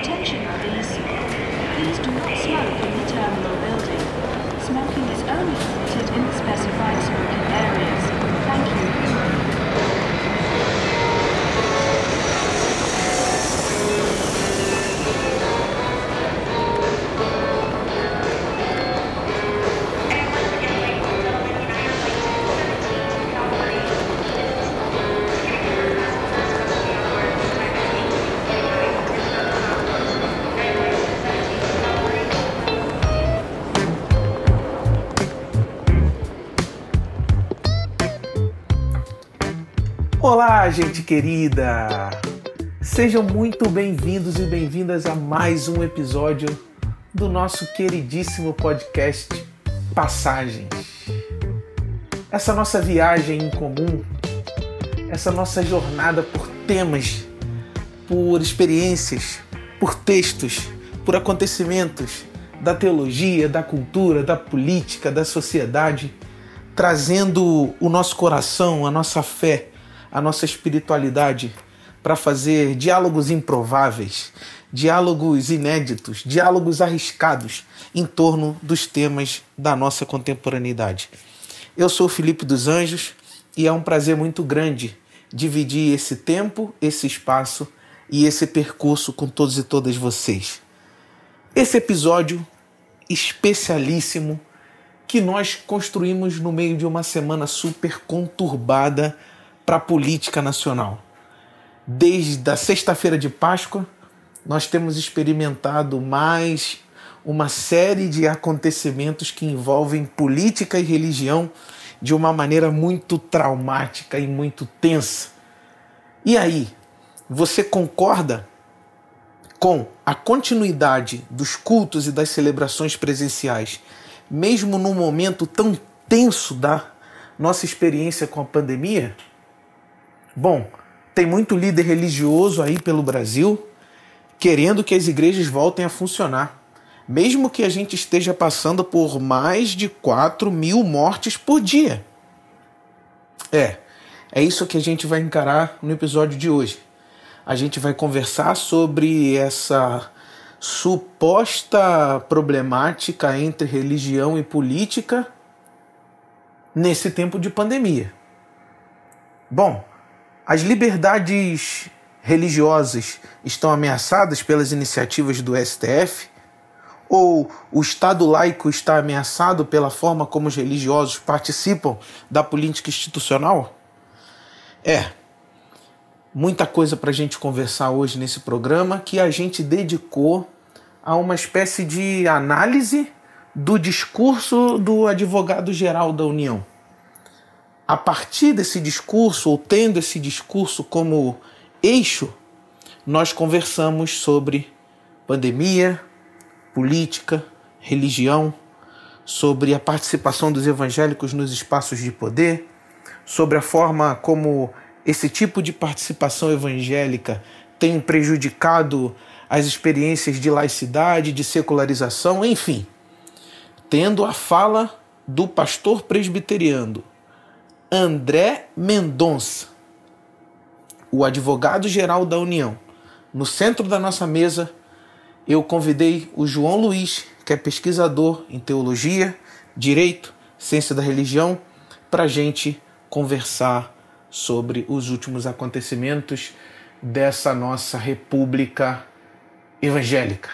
Attention please. Please do not smoke in the terminal building. Smoking is only permitted in the specified smoking areas. Olá, gente querida! Sejam muito bem-vindos e bem-vindas a mais um episódio do nosso queridíssimo podcast Passagens. Essa nossa viagem em comum, essa nossa jornada por temas, por experiências, por textos, por acontecimentos da teologia, da cultura, da política, da sociedade, trazendo o nosso coração, a nossa fé a nossa espiritualidade para fazer diálogos improváveis, diálogos inéditos, diálogos arriscados em torno dos temas da nossa contemporaneidade. Eu sou Felipe dos Anjos e é um prazer muito grande dividir esse tempo, esse espaço e esse percurso com todos e todas vocês. Esse episódio especialíssimo que nós construímos no meio de uma semana super conturbada para a política nacional. Desde a sexta-feira de Páscoa, nós temos experimentado mais uma série de acontecimentos que envolvem política e religião de uma maneira muito traumática e muito tensa. E aí, você concorda com a continuidade dos cultos e das celebrações presenciais, mesmo num momento tão tenso da nossa experiência com a pandemia? Bom, tem muito líder religioso aí pelo Brasil querendo que as igrejas voltem a funcionar, mesmo que a gente esteja passando por mais de 4 mil mortes por dia. É, é isso que a gente vai encarar no episódio de hoje. A gente vai conversar sobre essa suposta problemática entre religião e política nesse tempo de pandemia. Bom, as liberdades religiosas estão ameaçadas pelas iniciativas do STF? Ou o Estado laico está ameaçado pela forma como os religiosos participam da política institucional? É, muita coisa para a gente conversar hoje nesse programa que a gente dedicou a uma espécie de análise do discurso do advogado-geral da União a partir desse discurso, ou tendo esse discurso como eixo, nós conversamos sobre pandemia, política, religião, sobre a participação dos evangélicos nos espaços de poder, sobre a forma como esse tipo de participação evangélica tem prejudicado as experiências de laicidade, de secularização, enfim. Tendo a fala do pastor presbiteriano André Mendonça, o advogado-geral da União. No centro da nossa mesa, eu convidei o João Luiz, que é pesquisador em teologia, direito, ciência da religião, para a gente conversar sobre os últimos acontecimentos dessa nossa república evangélica.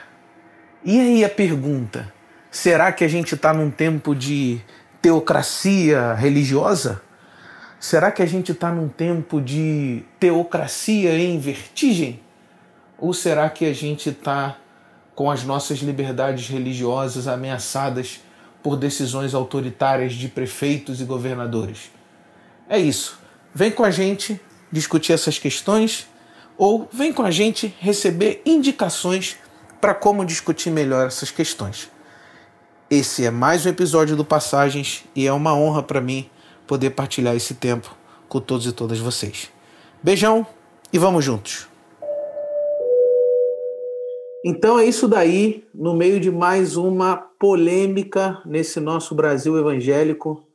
E aí a pergunta: será que a gente está num tempo de teocracia religiosa? Será que a gente está num tempo de teocracia em vertigem? Ou será que a gente está com as nossas liberdades religiosas ameaçadas por decisões autoritárias de prefeitos e governadores? É isso. Vem com a gente discutir essas questões ou vem com a gente receber indicações para como discutir melhor essas questões. Esse é mais um episódio do Passagens e é uma honra para mim poder partilhar esse tempo com todos e todas vocês. Beijão e vamos juntos. Então é isso daí, no meio de mais uma polêmica nesse nosso Brasil evangélico.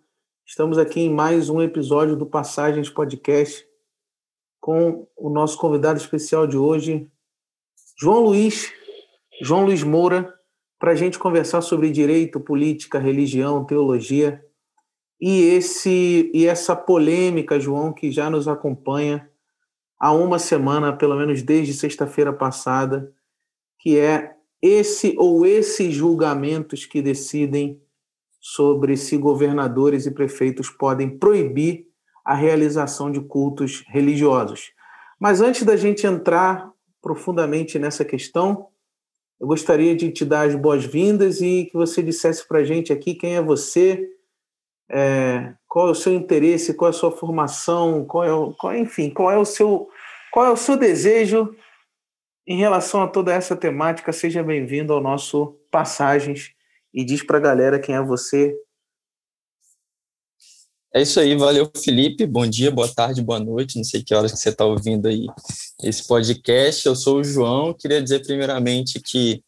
Estamos aqui em mais um episódio do Passagens Podcast com o nosso convidado especial de hoje, João Luiz, João Luiz Moura, para a gente conversar sobre direito, política, religião, teologia e esse e essa polêmica, João, que já nos acompanha há uma semana, pelo menos desde sexta-feira passada, que é esse ou esses julgamentos que decidem sobre se governadores e prefeitos podem proibir a realização de cultos religiosos. Mas antes da gente entrar profundamente nessa questão, eu gostaria de te dar as boas-vindas e que você dissesse para a gente aqui quem é você, é, qual é o seu interesse, qual é a sua formação, qual é, o, qual, enfim, qual é o seu qual é o seu desejo em relação a toda essa temática. Seja bem-vindo ao nosso Passagens e diz para a galera quem é você. É isso aí, valeu Felipe, bom dia, boa tarde, boa noite, não sei que horas que você está ouvindo aí esse podcast, eu sou o João, queria dizer primeiramente que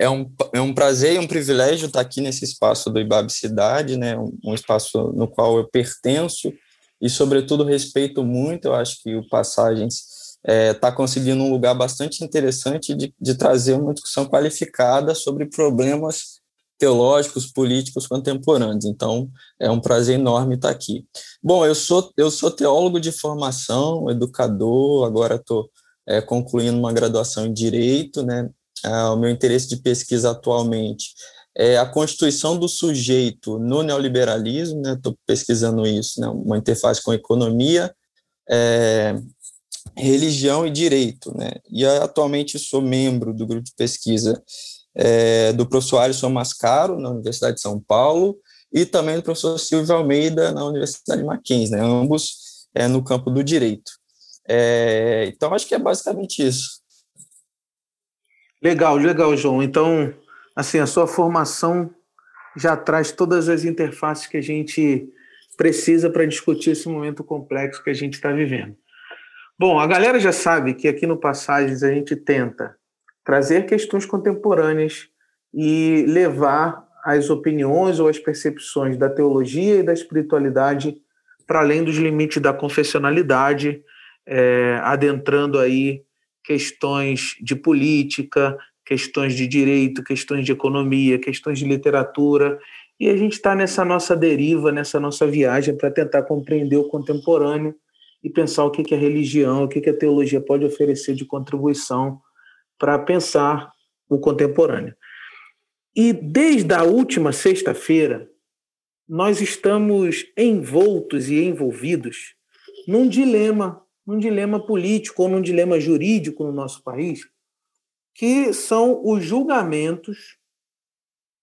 é um, é um prazer e um privilégio estar aqui nesse espaço do Ibabe Cidade, né, um, um espaço no qual eu pertenço e, sobretudo, respeito muito. Eu acho que o Passagens está é, tá conseguindo um lugar bastante interessante de, de trazer uma discussão qualificada sobre problemas teológicos, políticos contemporâneos. Então, é um prazer enorme estar aqui. Bom, eu sou, eu sou teólogo de formação, educador, agora estou é, concluindo uma graduação em Direito, né? Ah, o meu interesse de pesquisa atualmente é a constituição do sujeito no neoliberalismo, né? Estou pesquisando isso, né? Uma interface com economia, é, religião e direito, né? E atualmente sou membro do grupo de pesquisa é, do professor Alisson Mascaro, na Universidade de São Paulo, e também do professor Silvio Almeida, na Universidade Mackenzie, né? ambos é, no campo do direito. É, então, acho que é basicamente isso. Legal, legal, João. Então, assim, a sua formação já traz todas as interfaces que a gente precisa para discutir esse momento complexo que a gente está vivendo. Bom, a galera já sabe que aqui no Passagens a gente tenta trazer questões contemporâneas e levar as opiniões ou as percepções da teologia e da espiritualidade para além dos limites da confessionalidade, é, adentrando aí questões de política, questões de direito, questões de economia, questões de literatura. E a gente está nessa nossa deriva, nessa nossa viagem para tentar compreender o contemporâneo e pensar o que, que a religião, o que, que a teologia pode oferecer de contribuição para pensar o contemporâneo. E desde a última sexta-feira, nós estamos envoltos e envolvidos num dilema num dilema político ou num dilema jurídico no nosso país, que são os julgamentos.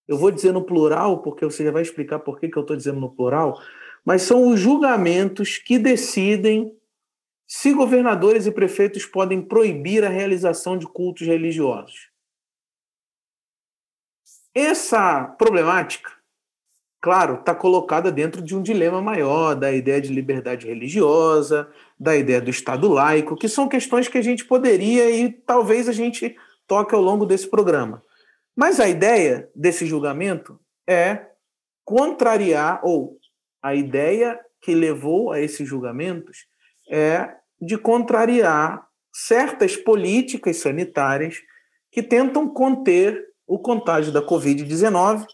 Eu vou dizer no plural, porque você já vai explicar por que, que eu estou dizendo no plural, mas são os julgamentos que decidem se governadores e prefeitos podem proibir a realização de cultos religiosos. Essa problemática claro, está colocada dentro de um dilema maior da ideia de liberdade religiosa, da ideia do Estado laico, que são questões que a gente poderia e talvez a gente toque ao longo desse programa. Mas a ideia desse julgamento é contrariar, ou a ideia que levou a esses julgamentos é de contrariar certas políticas sanitárias que tentam conter o contágio da Covid-19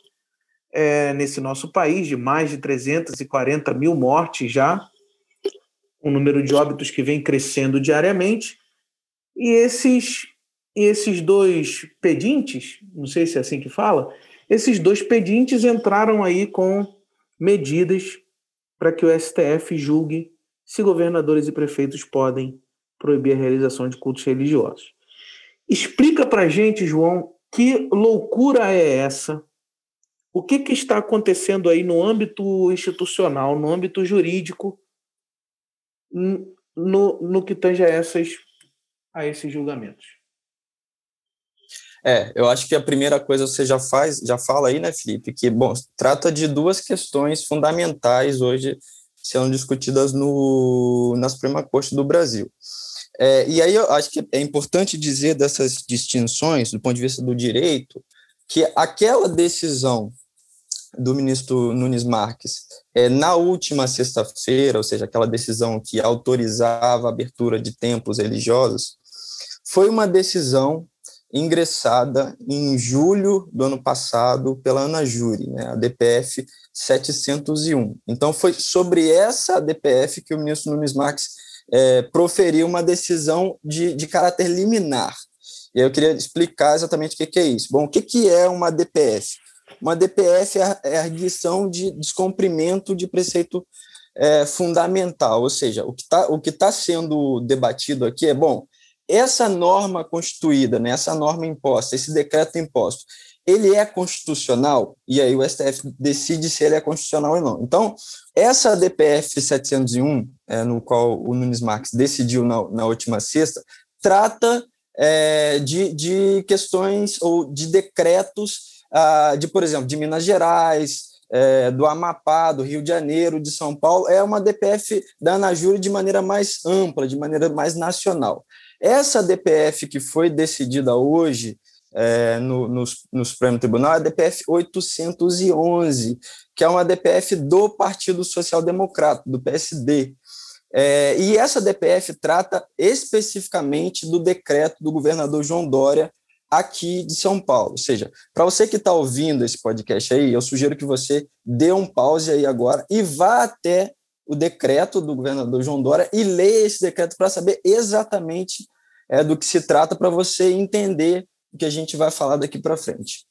é, nesse nosso país, de mais de 340 mil mortes já, um número de óbitos que vem crescendo diariamente. E esses, esses dois pedintes, não sei se é assim que fala, esses dois pedintes entraram aí com medidas para que o STF julgue se governadores e prefeitos podem proibir a realização de cultos religiosos. Explica para gente, João, que loucura é essa o que, que está acontecendo aí no âmbito institucional, no âmbito jurídico, no, no que tange a, essas, a esses julgamentos? É, eu acho que a primeira coisa você já faz, já fala aí, né, Felipe, que, bom, trata de duas questões fundamentais hoje sendo discutidas no, na Suprema Corte do Brasil. É, e aí eu acho que é importante dizer dessas distinções, do ponto de vista do direito, que aquela decisão do ministro Nunes Marques é, na última sexta-feira, ou seja, aquela decisão que autorizava a abertura de templos religiosos, foi uma decisão ingressada em julho do ano passado pela Ana Júri, né, a DPF 701. Então, foi sobre essa DPF que o ministro Nunes Marques é, proferiu uma decisão de, de caráter liminar. E eu queria explicar exatamente o que, que é isso. Bom, o que, que é uma DPF? Uma DPF é a, é a de descumprimento de preceito é, fundamental, ou seja, o que está tá sendo debatido aqui é, bom, essa norma constituída, né, essa norma imposta, esse decreto imposto, ele é constitucional? E aí o STF decide se ele é constitucional ou não. Então, essa DPF 701, é, no qual o Nunes Marques decidiu na, na última sexta, trata é, de, de questões ou de decretos ah, de, por exemplo, de Minas Gerais, é, do Amapá, do Rio de Janeiro, de São Paulo, é uma DPF da Anajure de maneira mais ampla, de maneira mais nacional. Essa DPF que foi decidida hoje é, no, no, no Supremo Tribunal é a DPF 811, que é uma DPF do Partido Social Democrata, do PSD. É, e essa DPF trata especificamente do decreto do governador João Dória aqui de São Paulo. Ou seja, para você que está ouvindo esse podcast aí, eu sugiro que você dê um pause aí agora e vá até o decreto do governador João Dória e leia esse decreto para saber exatamente é, do que se trata, para você entender o que a gente vai falar daqui para frente.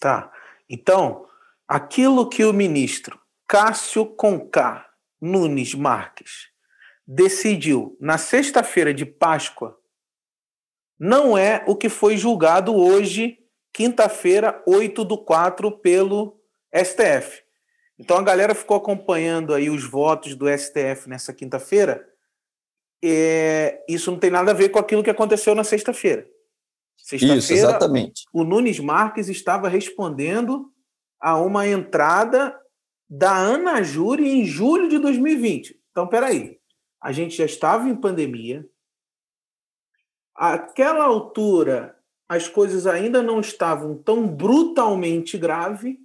Tá. Então, aquilo que o ministro Cássio Conká Nunes Marques decidiu na sexta-feira de Páscoa não é o que foi julgado hoje, quinta-feira, 8 do 4, pelo STF. Então a galera ficou acompanhando aí os votos do STF nessa quinta-feira. É, isso não tem nada a ver com aquilo que aconteceu na sexta-feira. Isso, exatamente. O Nunes Marques estava respondendo a uma entrada da Ana Júri em julho de 2020. Então, peraí. A gente já estava em pandemia. Aquela altura, as coisas ainda não estavam tão brutalmente grave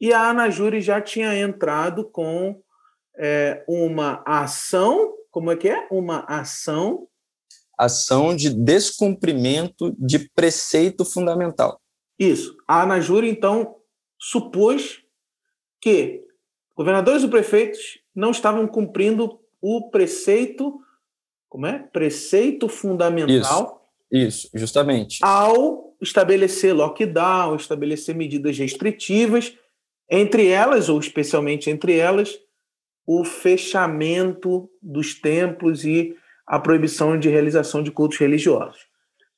e a Ana Júri já tinha entrado com é, uma ação, como é que é? Uma ação ação de descumprimento de preceito fundamental. Isso. A Anajura, então, supôs que governadores e prefeitos não estavam cumprindo o preceito, como é? Preceito fundamental. Isso, isso justamente. Ao estabelecer lockdown, estabelecer medidas restritivas, entre elas, ou especialmente entre elas, o fechamento dos templos e a proibição de realização de cultos religiosos.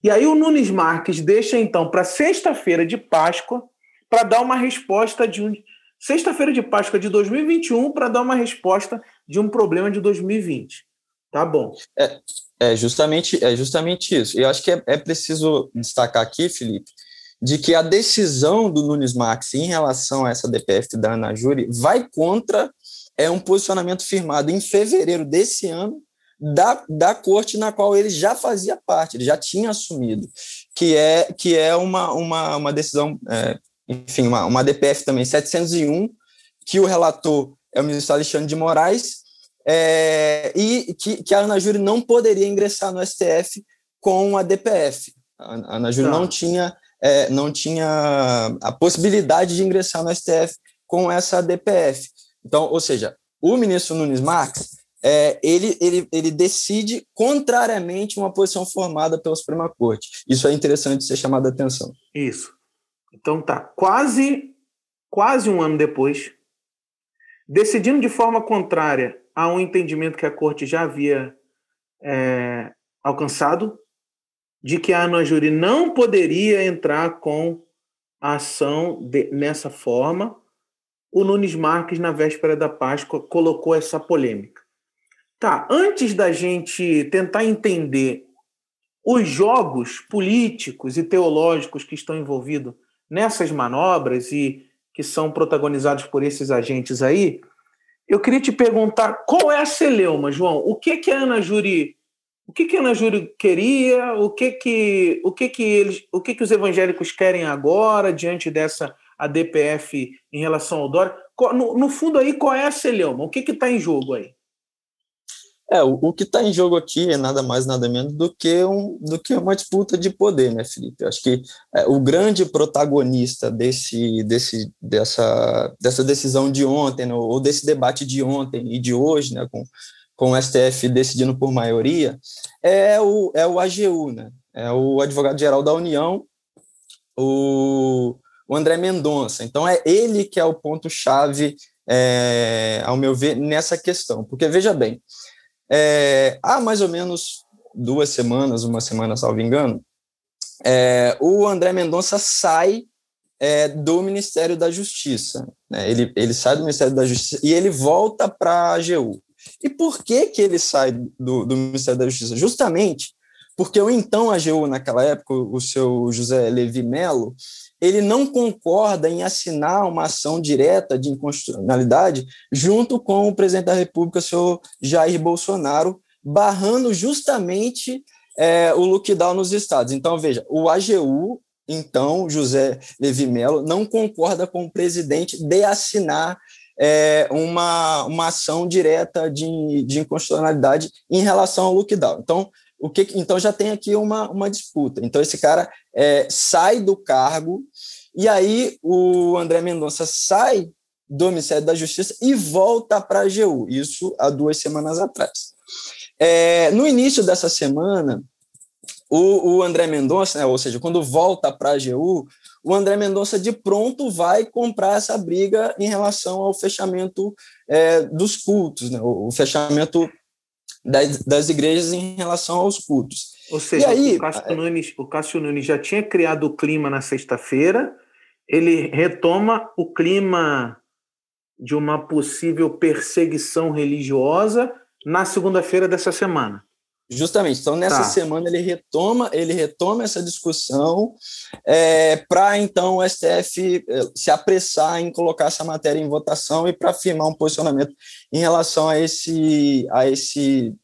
E aí o Nunes Marques deixa então para sexta-feira de Páscoa para dar uma resposta de um sexta-feira de Páscoa de 2021 para dar uma resposta de um problema de 2020. Tá bom. É, é justamente é justamente isso. Eu acho que é, é preciso destacar aqui, Felipe, de que a decisão do Nunes Marques em relação a essa DPF da Ana Júri vai contra é um posicionamento firmado em fevereiro desse ano da, da corte na qual ele já fazia parte, ele já tinha assumido, que é, que é uma, uma, uma decisão, é, enfim, uma, uma DPF também 701, que o relator é o ministro Alexandre de Moraes, é, e que, que a Ana Júri não poderia ingressar no STF com a DPF. A Ana Júri não. não tinha é, não tinha a possibilidade de ingressar no STF com essa DPF. Então, ou seja, o ministro Nunes Marques é, ele, ele, ele decide contrariamente uma posição formada pela Suprema Corte. Isso é interessante ser chamado a atenção. Isso. Então tá, quase, quase um ano depois, decidindo de forma contrária a um entendimento que a Corte já havia é, alcançado, de que a Ana Júri não poderia entrar com a ação de, nessa forma, o Nunes Marques, na véspera da Páscoa, colocou essa polêmica. Tá, antes da gente tentar entender os jogos políticos e teológicos que estão envolvidos nessas manobras e que são protagonizados por esses agentes aí, eu queria te perguntar qual é a celeuma, João? O que que a Ana Júri, o que que a Ana Júri queria? O que que o que que eles, o que que os evangélicos querem agora diante dessa ADPF em relação ao Dória? No, no fundo aí qual é a celeuma? O que que está em jogo aí? É, o, o que está em jogo aqui é nada mais, nada menos do que, um, do que uma disputa de poder, né, Felipe? Eu acho que é, o grande protagonista desse, desse, dessa, dessa decisão de ontem, né, ou desse debate de ontem e de hoje, né, com, com o STF decidindo por maioria, é o, é o AGU, né? É o advogado-geral da União, o, o André Mendonça. Então, é ele que é o ponto-chave, é, ao meu ver, nessa questão. Porque, veja bem, é, há mais ou menos duas semanas, uma semana, salvo engano, é, o André Mendonça sai é, do Ministério da Justiça. Né? Ele, ele sai do Ministério da Justiça e ele volta para a AGU. E por que, que ele sai do, do Ministério da Justiça? Justamente porque o então AGU, naquela época, o seu José Levi Melo, ele não concorda em assinar uma ação direta de inconstitucionalidade junto com o presidente da República, senhor Jair Bolsonaro, barrando justamente é, o lockdown nos estados. Então, veja, o AGU, então, José Levi Melo, não concorda com o presidente de assinar é, uma, uma ação direta de, de inconstitucionalidade em relação ao lockdown. Então, o que, então já tem aqui uma, uma disputa. Então esse cara é, sai do cargo e aí o André Mendonça sai do Ministério da Justiça e volta para a AGU, isso há duas semanas atrás. É, no início dessa semana, o, o André Mendonça, né, ou seja, quando volta para a AGU, o André Mendonça de pronto vai comprar essa briga em relação ao fechamento é, dos cultos, né, o, o fechamento das, das igrejas em relação aos cultos. Ou seja, aí, o, Cássio Nunes, o Cássio Nunes já tinha criado o clima na sexta-feira, ele retoma o clima de uma possível perseguição religiosa na segunda-feira dessa semana. Justamente. Então, nessa tá. semana ele retoma, ele retoma essa discussão é, para então o STF é, se apressar em colocar essa matéria em votação e para firmar um posicionamento em relação a esse a esse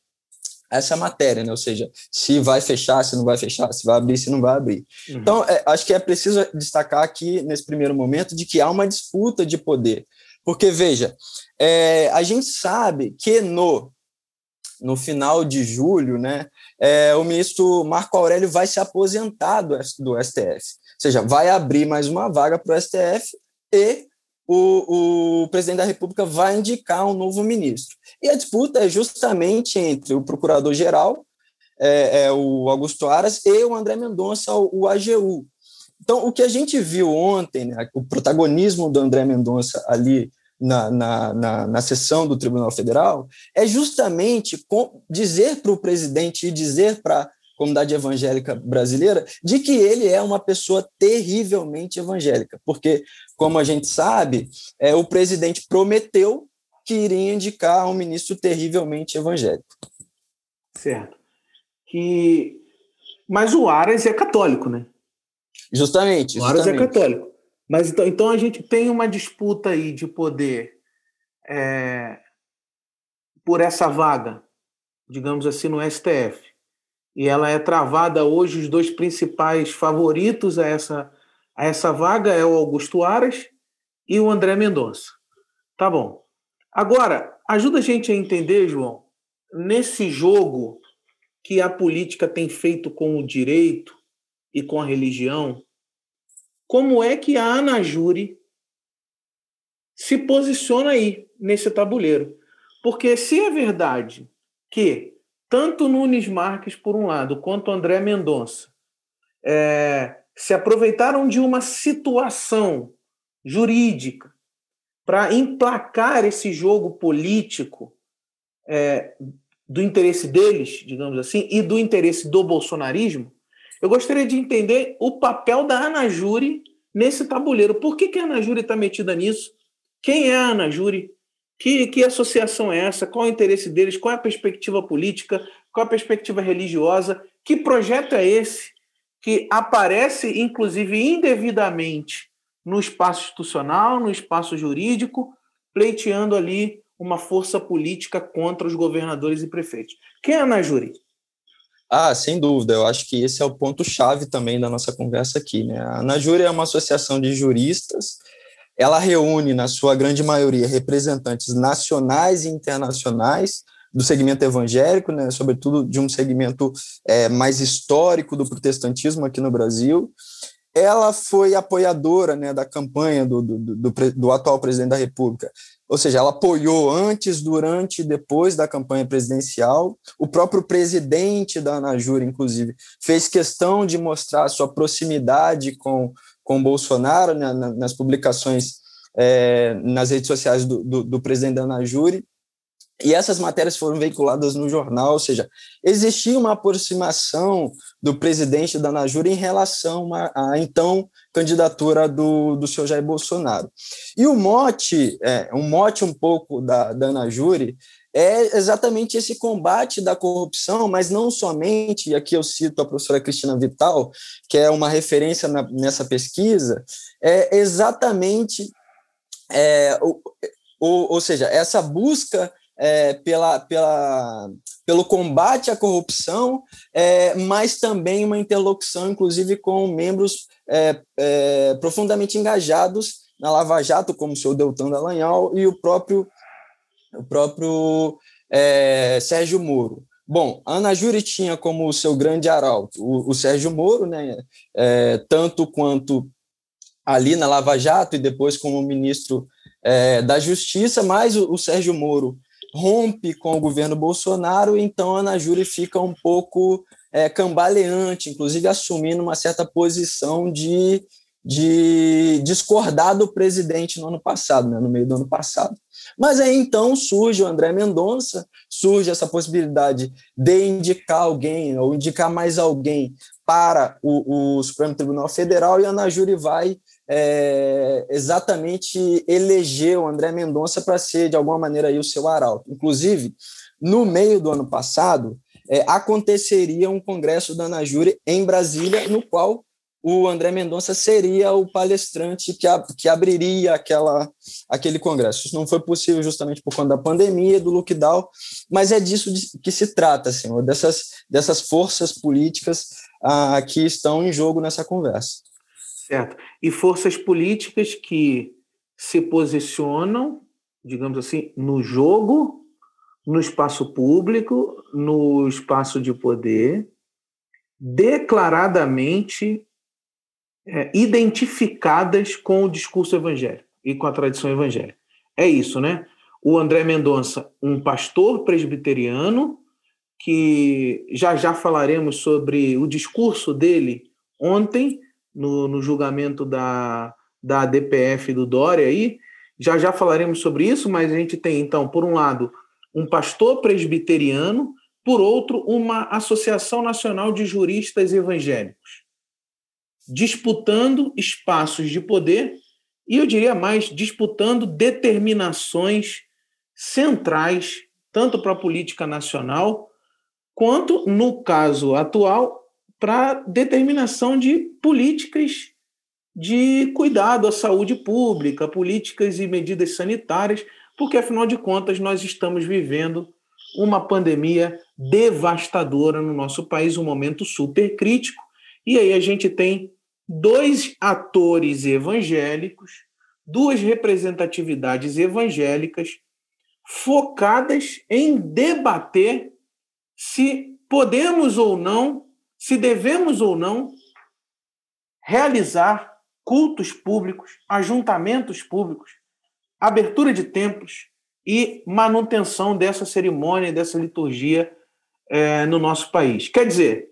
essa matéria, né? Ou seja, se vai fechar, se não vai fechar, se vai abrir, se não vai abrir. Uhum. Então, é, acho que é preciso destacar aqui nesse primeiro momento de que há uma disputa de poder, porque veja, é, a gente sabe que no no final de julho, né, é, o ministro Marco Aurélio vai se aposentar do, do STF. Ou seja, vai abrir mais uma vaga para o STF e o, o, presidente da República vai indicar um novo ministro. E a disputa é justamente entre o procurador-geral, é, é, o Augusto Aras, e o André Mendonça, o, o AGU. Então, o que a gente viu ontem, né, o protagonismo do André Mendonça ali na, na, na, na sessão do Tribunal Federal é justamente dizer para o presidente e dizer para a comunidade evangélica brasileira de que ele é uma pessoa terrivelmente evangélica, porque, como a gente sabe, é, o presidente prometeu que iria indicar um ministro terrivelmente evangélico. Certo. Que... Mas o Aras é católico, né? Justamente. O Aras é católico. Mas então, então a gente tem uma disputa aí de poder é, por essa vaga, digamos assim, no STF. E ela é travada hoje, os dois principais favoritos a essa, essa vaga é o Augusto Aras e o André Mendonça. Tá bom. Agora, ajuda a gente a entender, João, nesse jogo que a política tem feito com o direito e com a religião, como é que a Anajure se posiciona aí nesse tabuleiro. Porque se é verdade que tanto Nunes Marques, por um lado, quanto André Mendonça é, se aproveitaram de uma situação jurídica para emplacar esse jogo político é, do interesse deles, digamos assim, e do interesse do bolsonarismo, eu gostaria de entender o papel da Anajure nesse tabuleiro. Por que, que a Anajure está metida nisso? Quem é a Anajure? Que, que associação é essa? Qual é o interesse deles? Qual é a perspectiva política? Qual é a perspectiva religiosa? Que projeto é esse que aparece, inclusive, indevidamente no espaço institucional, no espaço jurídico, pleiteando ali uma força política contra os governadores e prefeitos? Quem é a Anajure? Ah, sem dúvida. Eu acho que esse é o ponto-chave também da nossa conversa aqui. Né? A Najúria é uma associação de juristas. Ela reúne, na sua grande maioria, representantes nacionais e internacionais do segmento evangélico, né, sobretudo de um segmento é, mais histórico do protestantismo aqui no Brasil. Ela foi apoiadora né, da campanha do, do, do, do atual presidente da República, ou seja, ela apoiou antes, durante e depois da campanha presidencial. O próprio presidente da Anajura, inclusive, fez questão de mostrar sua proximidade com, com Bolsonaro né, nas publicações é, nas redes sociais do, do, do presidente da Anajure. E essas matérias foram veiculadas no jornal, ou seja, existia uma aproximação do presidente da Najura em relação à, então candidatura do, do senhor Jair Bolsonaro. E o mote, é, um mote um pouco da, da Najure é exatamente esse combate da corrupção, mas não somente, e aqui eu cito a professora Cristina Vital, que é uma referência na, nessa pesquisa, é exatamente, é, o, o, ou seja, essa busca é, pela, pela, pelo combate à corrupção, é, mas também uma interlocução, inclusive, com membros é, é profundamente engajados na Lava Jato, como o senhor Deltan Dallagnol e o próprio, o próprio é, Sérgio Moro. Bom, Ana Júri tinha como seu grande arauto o, o Sérgio Moro, né, é, tanto quanto ali na Lava Jato e depois como ministro da Justiça, mas o, o Sérgio Moro rompe com o governo Bolsonaro, então a Ana Júri fica um pouco é, cambaleante, inclusive assumindo uma certa posição de, de discordar do presidente no ano passado, né, no meio do ano passado. Mas aí então surge o André Mendonça, surge essa possibilidade de indicar alguém ou indicar mais alguém para o, o Supremo Tribunal Federal e a Ana Júri vai é, exatamente elegeu André Mendonça para ser, de alguma maneira, aí, o seu arauto. Inclusive, no meio do ano passado, é, aconteceria um congresso da Anajure em Brasília, no qual o André Mendonça seria o palestrante que, a, que abriria aquela, aquele congresso. Isso não foi possível justamente por conta da pandemia, do lockdown, mas é disso que se trata, senhor, dessas, dessas forças políticas ah, que estão em jogo nessa conversa. Certo. E forças políticas que se posicionam, digamos assim, no jogo, no espaço público, no espaço de poder, declaradamente é, identificadas com o discurso evangélico e com a tradição evangélica. É isso, né? O André Mendonça, um pastor presbiteriano, que já já falaremos sobre o discurso dele ontem, no, no julgamento da, da DPF do Dória aí. Já já falaremos sobre isso, mas a gente tem, então, por um lado, um pastor presbiteriano, por outro, uma Associação Nacional de Juristas Evangélicos, disputando espaços de poder e, eu diria mais, disputando determinações centrais, tanto para a política nacional, quanto, no caso atual, para determinação de políticas de cuidado à saúde pública, políticas e medidas sanitárias, porque afinal de contas nós estamos vivendo uma pandemia devastadora no nosso país, um momento super crítico, e aí a gente tem dois atores evangélicos, duas representatividades evangélicas focadas em debater se podemos ou não se devemos ou não realizar cultos públicos, ajuntamentos públicos, abertura de templos e manutenção dessa cerimônia, dessa liturgia é, no nosso país. Quer dizer,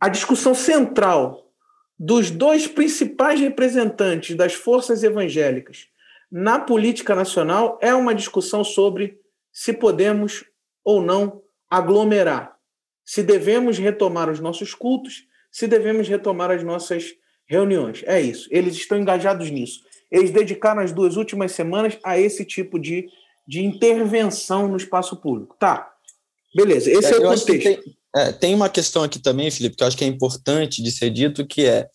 a discussão central dos dois principais representantes das forças evangélicas na política nacional é uma discussão sobre se podemos ou não aglomerar se devemos retomar os nossos cultos, se devemos retomar as nossas reuniões. É isso. Eles estão engajados nisso. Eles dedicaram as duas últimas semanas a esse tipo de, de intervenção no espaço público. Tá. Beleza. Esse é, é o contexto. Tem, é, tem uma questão aqui também, Felipe, que eu acho que é importante de ser dito, que é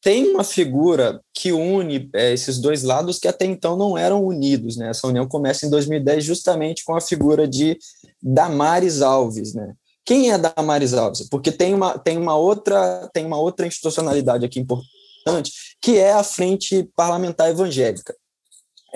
tem uma figura que une é, esses dois lados que até então não eram unidos, né? Essa união começa em 2010 justamente com a figura de Damares Alves, né? Quem é Damares Alves? Porque tem uma, tem uma outra tem uma outra institucionalidade aqui importante, que é a Frente Parlamentar Evangélica.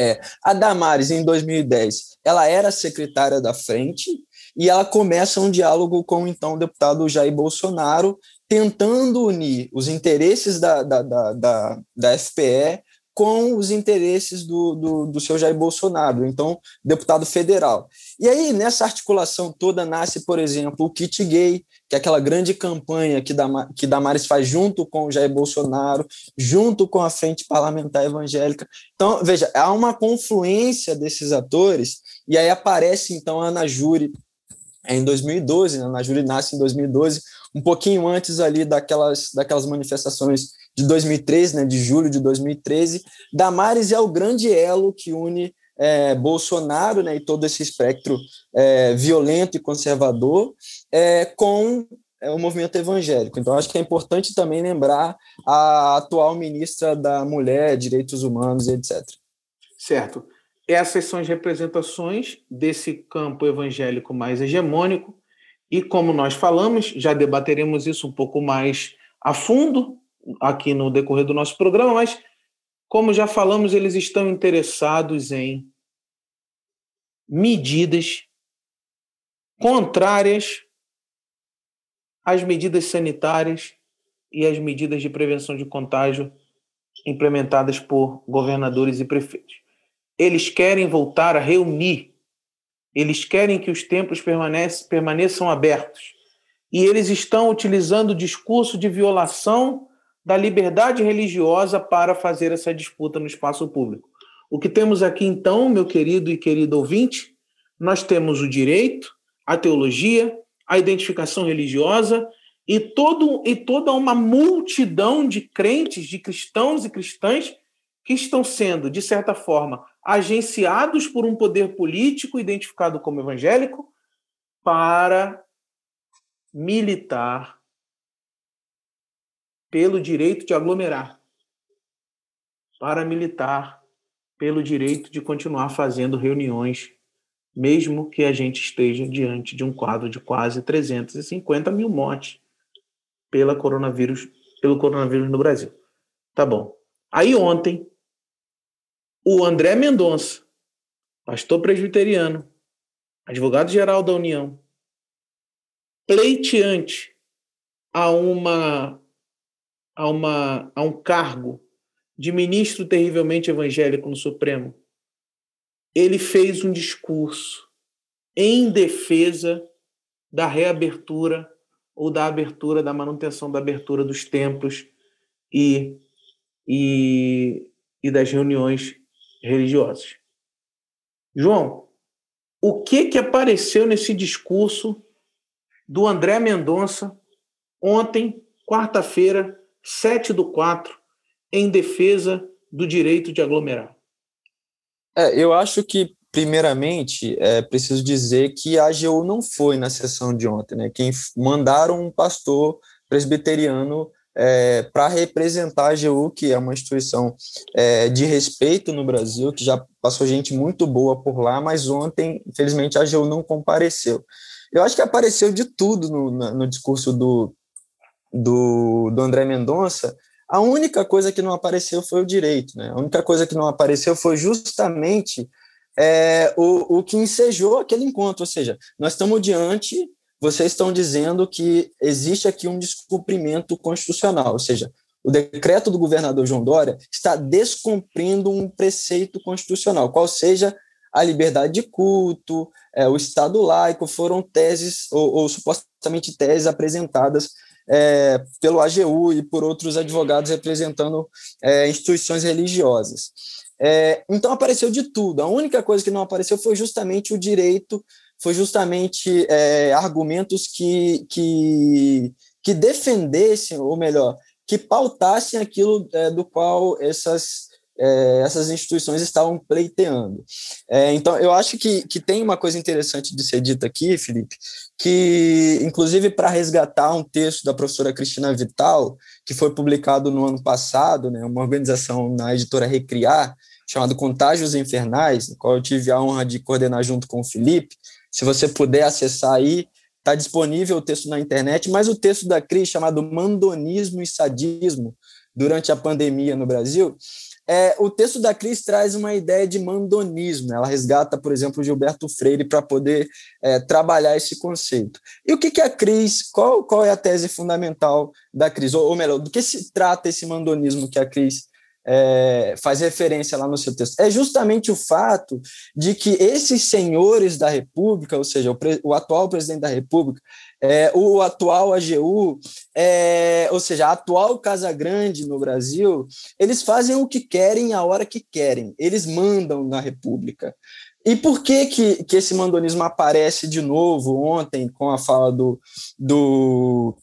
É, a Damares, em 2010, ela era secretária da frente e ela começa um diálogo com então, o deputado Jair Bolsonaro, tentando unir os interesses da, da, da, da, da FPE com os interesses do, do, do seu Jair Bolsonaro, então deputado federal. E aí, nessa articulação toda, nasce, por exemplo, o Kit Gay, que é aquela grande campanha que, Dam que Damares faz junto com o Jair Bolsonaro, junto com a Frente Parlamentar Evangélica. Então, veja, há uma confluência desses atores, e aí aparece, então, a Ana Júri em 2012, né? a Ana Júri nasce em 2012, um pouquinho antes ali daquelas, daquelas manifestações de 2013, né, de julho de 2013. Damares é o grande elo que une é, Bolsonaro né, e todo esse espectro é, violento e conservador é, com é, o movimento evangélico. Então, acho que é importante também lembrar a atual ministra da Mulher, Direitos Humanos etc. Certo. Essas são as representações desse campo evangélico mais hegemônico, e como nós falamos, já debateremos isso um pouco mais a fundo aqui no decorrer do nosso programa, mas como já falamos, eles estão interessados em medidas contrárias às medidas sanitárias e às medidas de prevenção de contágio implementadas por governadores e prefeitos. Eles querem voltar a reunir, eles querem que os templos permaneçam abertos. E eles estão utilizando o discurso de violação da liberdade religiosa para fazer essa disputa no espaço público. O que temos aqui, então, meu querido e querido ouvinte, nós temos o direito, a teologia, a identificação religiosa e, todo, e toda uma multidão de crentes, de cristãos e cristãs que estão sendo, de certa forma, agenciados por um poder político identificado como evangélico para militar pelo direito de aglomerar, paramilitar pelo direito de continuar fazendo reuniões, mesmo que a gente esteja diante de um quadro de quase 350 mil mortes pela coronavírus, pelo coronavírus no Brasil. Tá bom. Aí ontem, o André Mendonça, pastor presbiteriano, advogado-geral da União, pleiteante a uma a, uma, a um cargo de ministro terrivelmente evangélico no Supremo, ele fez um discurso em defesa da reabertura ou da abertura, da manutenção da abertura dos templos e, e, e das reuniões religiosas. João, o que que apareceu nesse discurso do André Mendonça ontem, quarta-feira, 7 do 4, em defesa do direito de aglomerar? É, eu acho que, primeiramente, é preciso dizer que a AGU não foi na sessão de ontem, né? Quem mandaram um pastor presbiteriano é, para representar a AGU, que é uma instituição é, de respeito no Brasil, que já passou gente muito boa por lá, mas ontem, infelizmente, a AGU não compareceu. Eu acho que apareceu de tudo no, no discurso do, do, do André Mendonça, a única coisa que não apareceu foi o direito. Né? A única coisa que não apareceu foi justamente é, o, o que ensejou aquele encontro. Ou seja, nós estamos diante, vocês estão dizendo que existe aqui um descumprimento constitucional, ou seja, o decreto do governador João Dória está descumprindo um preceito constitucional, qual seja a liberdade de culto, é, o Estado laico, foram teses, ou, ou supostamente teses apresentadas é, pelo AGU e por outros advogados representando é, instituições religiosas. É, então apareceu de tudo. A única coisa que não apareceu foi justamente o direito, foi justamente é, argumentos que, que, que defendessem, ou melhor, que pautassem aquilo é, do qual essas é, essas instituições estavam pleiteando. É, então, eu acho que, que tem uma coisa interessante de ser dita aqui, Felipe, que, inclusive, para resgatar um texto da professora Cristina Vital, que foi publicado no ano passado, né, uma organização na editora Recriar, chamado Contágios Infernais, no qual eu tive a honra de coordenar junto com o Felipe. Se você puder acessar aí, está disponível o texto na internet, mas o texto da Cris, chamado Mandonismo e Sadismo durante a pandemia no Brasil, é, o texto da Cris traz uma ideia de mandonismo. Ela resgata, por exemplo, Gilberto Freire para poder é, trabalhar esse conceito. E o que, que a Cris, qual, qual é a tese fundamental da Cris? Ou, ou melhor, do que se trata esse mandonismo que a Cris é, faz referência lá no seu texto? É justamente o fato de que esses senhores da República, ou seja, o, o atual presidente da República, é, o atual AGU, é, ou seja, a atual Casa Grande no Brasil, eles fazem o que querem a hora que querem, eles mandam na República. E por que, que, que esse mandonismo aparece de novo ontem com a fala do, do,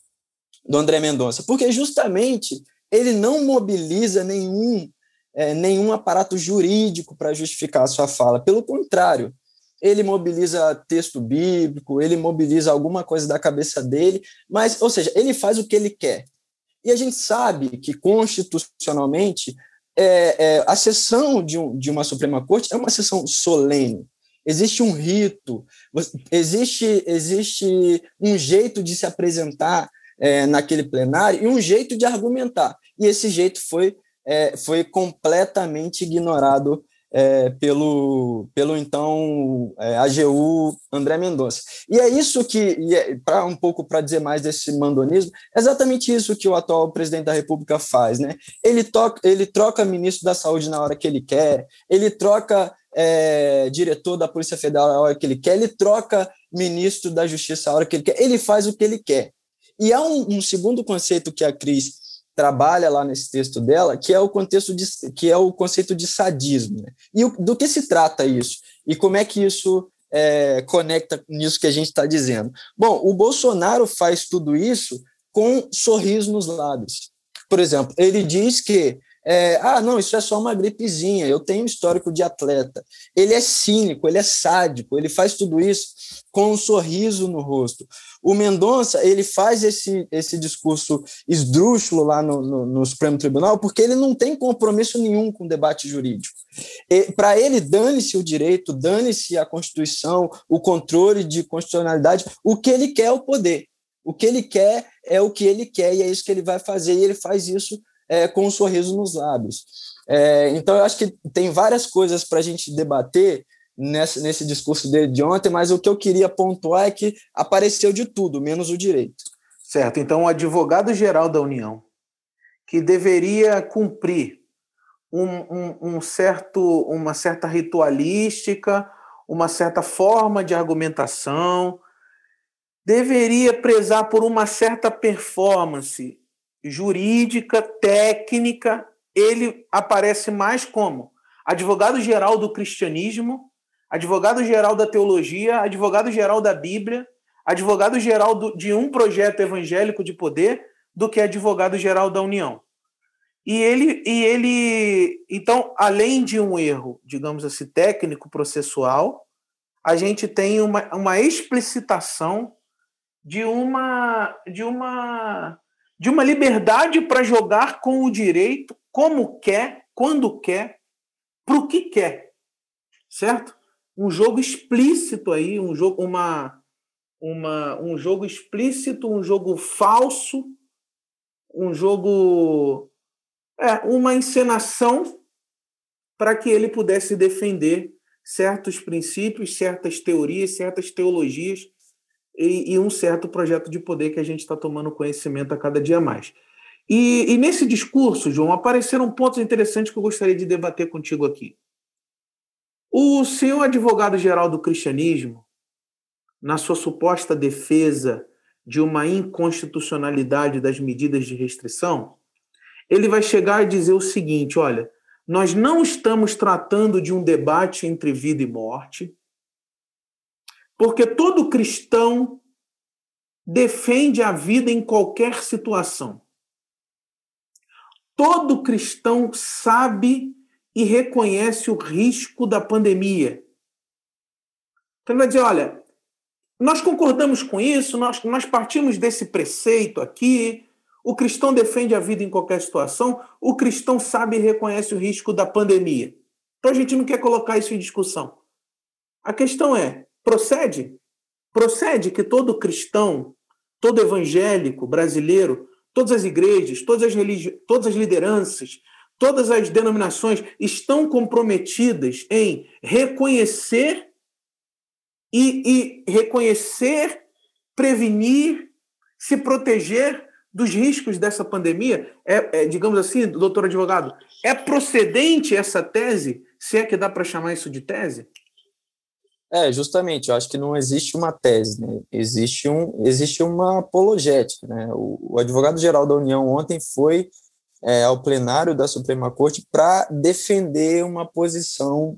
do André Mendonça? Porque justamente ele não mobiliza nenhum, é, nenhum aparato jurídico para justificar a sua fala. Pelo contrário, ele mobiliza texto bíblico, ele mobiliza alguma coisa da cabeça dele, mas, ou seja, ele faz o que ele quer. E a gente sabe que, constitucionalmente, é, é, a sessão de, um, de uma Suprema Corte é uma sessão solene. Existe um rito, existe, existe um jeito de se apresentar é, naquele plenário e um jeito de argumentar. E esse jeito foi, é, foi completamente ignorado é, pelo, pelo então é, AGU André Mendonça. E é isso que, é, para um pouco para dizer mais desse mandonismo, é exatamente isso que o atual presidente da República faz. Né? Ele, toca, ele troca ministro da Saúde na hora que ele quer, ele troca é, diretor da Polícia Federal na hora que ele quer, ele troca ministro da Justiça na hora que ele quer, ele faz o que ele quer. E há um, um segundo conceito que a Cris trabalha lá nesse texto dela, que é o contexto de, que é o conceito de sadismo. Né? E o, do que se trata isso? E como é que isso é, conecta nisso que a gente está dizendo? Bom, o Bolsonaro faz tudo isso com sorriso nos lábios. Por exemplo, ele diz que é, ah, não, isso é só uma gripezinha, eu tenho histórico de atleta. Ele é cínico, ele é sádico, ele faz tudo isso com um sorriso no rosto. O Mendonça, ele faz esse, esse discurso esdrúxulo lá no, no, no Supremo Tribunal porque ele não tem compromisso nenhum com o debate jurídico. Para ele, dane-se o direito, dane-se a Constituição, o controle de constitucionalidade, o que ele quer é o poder. O que ele quer é o que ele quer e é isso que ele vai fazer, e ele faz isso é, com um sorriso nos lábios. É, então, eu acho que tem várias coisas para a gente debater nesse, nesse discurso dele de ontem, mas o que eu queria pontuar é que apareceu de tudo, menos o direito. Certo. Então, o advogado-geral da União, que deveria cumprir um, um, um certo, uma certa ritualística, uma certa forma de argumentação, deveria prezar por uma certa performance jurídica, técnica, ele aparece mais como advogado-geral do cristianismo, advogado-geral da teologia, advogado-geral da Bíblia, advogado-geral de um projeto evangélico de poder, do que advogado-geral da União. E ele, e ele, então, além de um erro, digamos assim, técnico processual, a gente tem uma, uma explicitação de uma, de uma de uma liberdade para jogar com o direito como quer, quando quer, para o que quer. Certo? Um jogo explícito aí, um jogo, uma, uma, um jogo explícito, um jogo falso, um jogo. É, uma encenação para que ele pudesse defender certos princípios, certas teorias, certas teologias e, e um certo projeto de poder que a gente está tomando conhecimento a cada dia mais. E, e, nesse discurso, João, apareceram pontos interessantes que eu gostaria de debater contigo aqui. O senhor advogado-geral do cristianismo, na sua suposta defesa de uma inconstitucionalidade das medidas de restrição, ele vai chegar a dizer o seguinte: olha, nós não estamos tratando de um debate entre vida e morte, porque todo cristão defende a vida em qualquer situação. Todo cristão sabe e reconhece o risco da pandemia. Então ele vai dizer: olha, nós concordamos com isso, nós, nós partimos desse preceito aqui. O cristão defende a vida em qualquer situação, o cristão sabe e reconhece o risco da pandemia. Então a gente não quer colocar isso em discussão. A questão é: Procede? Procede que todo cristão, todo evangélico brasileiro, todas as igrejas, todas as, religi todas as lideranças, todas as denominações estão comprometidas em reconhecer e, e reconhecer, prevenir, se proteger dos riscos dessa pandemia? É, é, digamos assim, doutor advogado, é procedente essa tese? Se é que dá para chamar isso de tese? É, justamente, eu acho que não existe uma tese, né? existe, um, existe uma apologética. Né? O, o advogado-geral da União ontem foi é, ao plenário da Suprema Corte para defender uma posição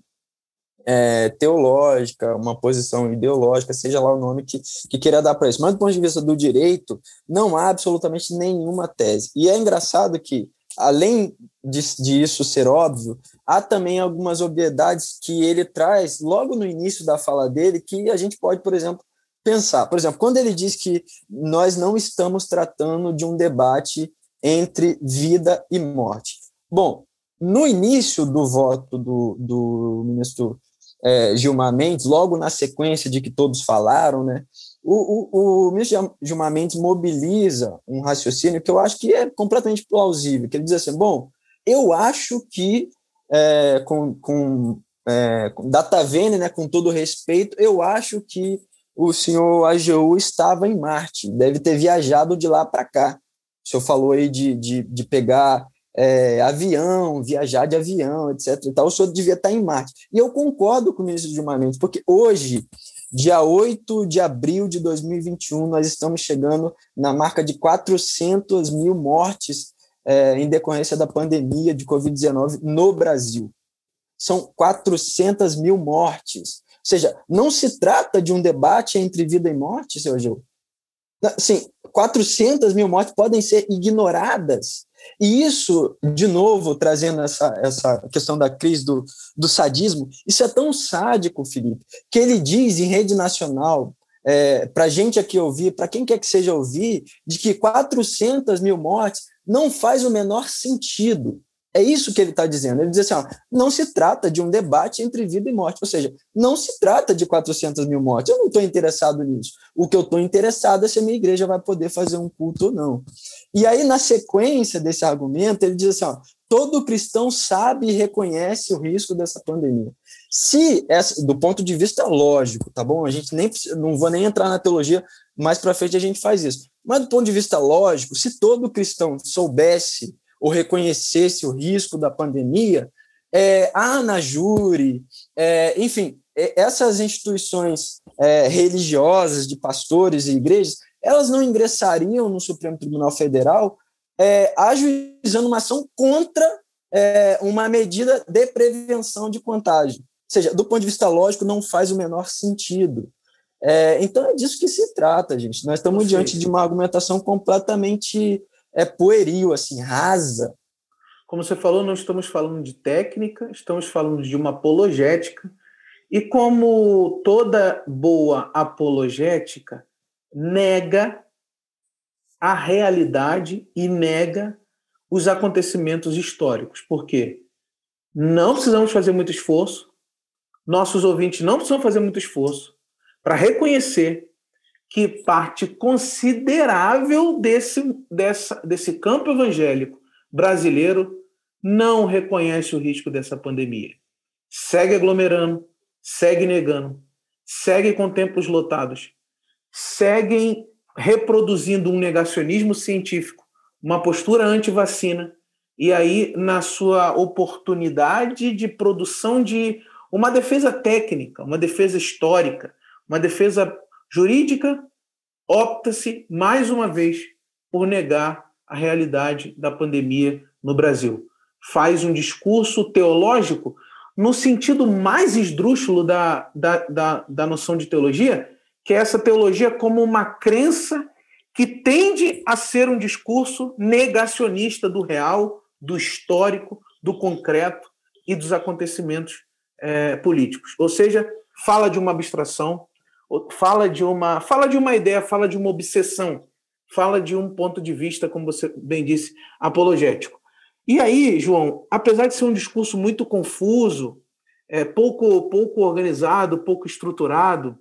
é, teológica, uma posição ideológica, seja lá o nome que, que queira dar para isso. Mas do ponto de vista do direito, não há absolutamente nenhuma tese. E é engraçado que, além de, de isso ser óbvio, há também algumas obviedades que ele traz logo no início da fala dele, que a gente pode, por exemplo, pensar. Por exemplo, quando ele diz que nós não estamos tratando de um debate entre vida e morte. Bom, no início do voto do, do ministro é, Gilmar Mendes, logo na sequência de que todos falaram, né, o, o, o ministro Gilmar Mendes mobiliza um raciocínio que eu acho que é completamente plausível, que ele diz assim, bom, eu acho que é, com, com, é, com data vene, né, com todo respeito, eu acho que o senhor AGU estava em Marte, deve ter viajado de lá para cá. O senhor falou aí de, de, de pegar é, avião, viajar de avião, etc. E tal, o senhor devia estar em Marte. E eu concordo com o ministro Gilmar Mendes, porque hoje, dia 8 de abril de 2021, nós estamos chegando na marca de 400 mil mortes é, em decorrência da pandemia de Covid-19 no Brasil. São 400 mil mortes. Ou seja, não se trata de um debate entre vida e morte, seu Gil. Sim, 400 mil mortes podem ser ignoradas e isso, de novo, trazendo essa, essa questão da crise do, do sadismo, isso é tão sádico, Felipe, que ele diz em rede nacional, é, para a gente aqui ouvir, para quem quer que seja ouvir, de que 400 mil mortes não faz o menor sentido. É isso que ele está dizendo. Ele diz assim: ó, não se trata de um debate entre vida e morte, ou seja, não se trata de 400 mil mortes. Eu não estou interessado nisso. O que eu estou interessado é se a minha igreja vai poder fazer um culto ou não. E aí, na sequência desse argumento, ele diz assim: ó, todo cristão sabe e reconhece o risco dessa pandemia. Se, essa, do ponto de vista lógico, tá bom? A gente nem não vou nem entrar na teologia, mais para frente a gente faz isso. Mas do ponto de vista lógico, se todo cristão soubesse ou reconhecesse o risco da pandemia, é, a Anajure, é, enfim, é, essas instituições é, religiosas de pastores e igrejas, elas não ingressariam no Supremo Tribunal Federal é, ajuizando uma ação contra é, uma medida de prevenção de contágio. Ou seja, do ponto de vista lógico, não faz o menor sentido. É, então é disso que se trata, gente. Nós estamos diante de uma argumentação completamente é pueril, assim, rasa. Como você falou, não estamos falando de técnica, estamos falando de uma apologética. E como toda boa apologética, nega a realidade e nega os acontecimentos históricos. Por quê? Não precisamos fazer muito esforço, nossos ouvintes não precisam fazer muito esforço para reconhecer que parte considerável desse, dessa, desse campo evangélico brasileiro não reconhece o risco dessa pandemia. Segue aglomerando, segue negando, segue com tempos lotados, seguem reproduzindo um negacionismo científico, uma postura anti-vacina, e aí, na sua oportunidade de produção de uma defesa técnica, uma defesa histórica, uma defesa jurídica, opta-se, mais uma vez, por negar a realidade da pandemia no Brasil. Faz um discurso teológico no sentido mais esdrúxulo da, da, da, da noção de teologia, que é essa teologia como uma crença que tende a ser um discurso negacionista do real, do histórico, do concreto e dos acontecimentos é, políticos. Ou seja, fala de uma abstração, fala de uma, fala de uma ideia, fala de uma obsessão, fala de um ponto de vista, como você bem disse, apologético. E aí, João, apesar de ser um discurso muito confuso, é, pouco, pouco organizado, pouco estruturado,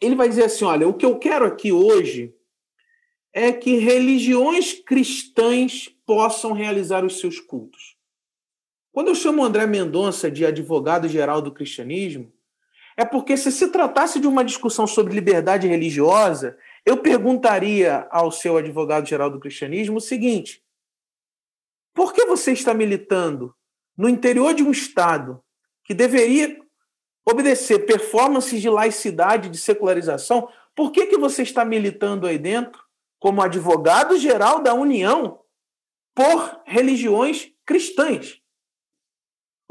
ele vai dizer assim: olha, o que eu quero aqui hoje é que religiões cristãs possam realizar os seus cultos. Quando eu chamo André Mendonça de advogado-geral do cristianismo, é porque se se tratasse de uma discussão sobre liberdade religiosa, eu perguntaria ao seu advogado-geral do cristianismo o seguinte: por que você está militando no interior de um Estado que deveria obedecer performances de laicidade, de secularização? Por que, que você está militando aí dentro como advogado-geral da União por religiões cristãs?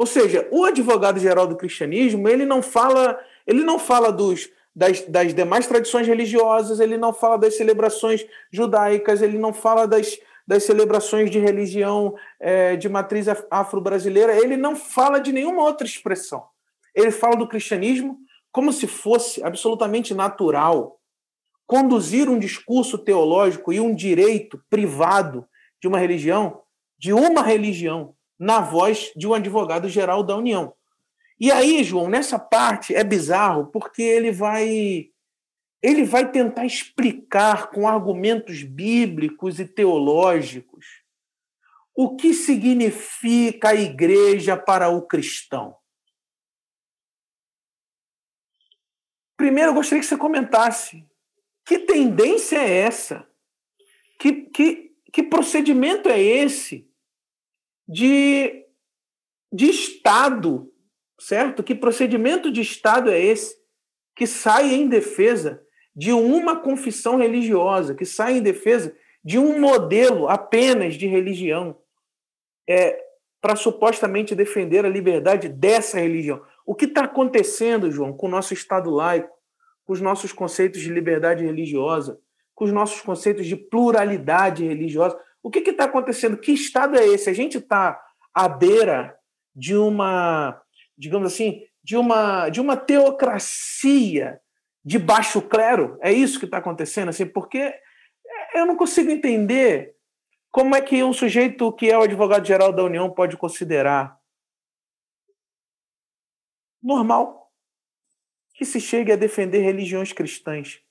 Ou seja, o advogado-geral do cristianismo, ele não fala, ele não fala dos, das, das demais tradições religiosas, ele não fala das celebrações judaicas, ele não fala das, das celebrações de religião é, de matriz afro-brasileira, ele não fala de nenhuma outra expressão. Ele fala do cristianismo como se fosse absolutamente natural conduzir um discurso teológico e um direito privado de uma religião, de uma religião, na voz de um advogado-geral da União. E aí, João, nessa parte é bizarro porque ele vai ele vai tentar explicar com argumentos bíblicos e teológicos o que significa a igreja para o cristão. Primeiro, eu gostaria que você comentasse que tendência é essa? Que, que, que procedimento é esse de, de Estado, certo? Que procedimento de Estado é esse que sai em defesa de uma confissão religiosa, que sai em defesa de um modelo apenas de religião, é, para supostamente defender a liberdade dessa religião? O que está acontecendo, João, com o nosso Estado laico, com os nossos conceitos de liberdade religiosa, com os nossos conceitos de pluralidade religiosa? O que está acontecendo? Que Estado é esse? A gente está à beira de uma, digamos assim, de uma, de uma teocracia de baixo clero? É isso que está acontecendo? Assim, porque eu não consigo entender como é que um sujeito que é o advogado-geral da União pode considerar normal que se chegue a defender religiões cristãs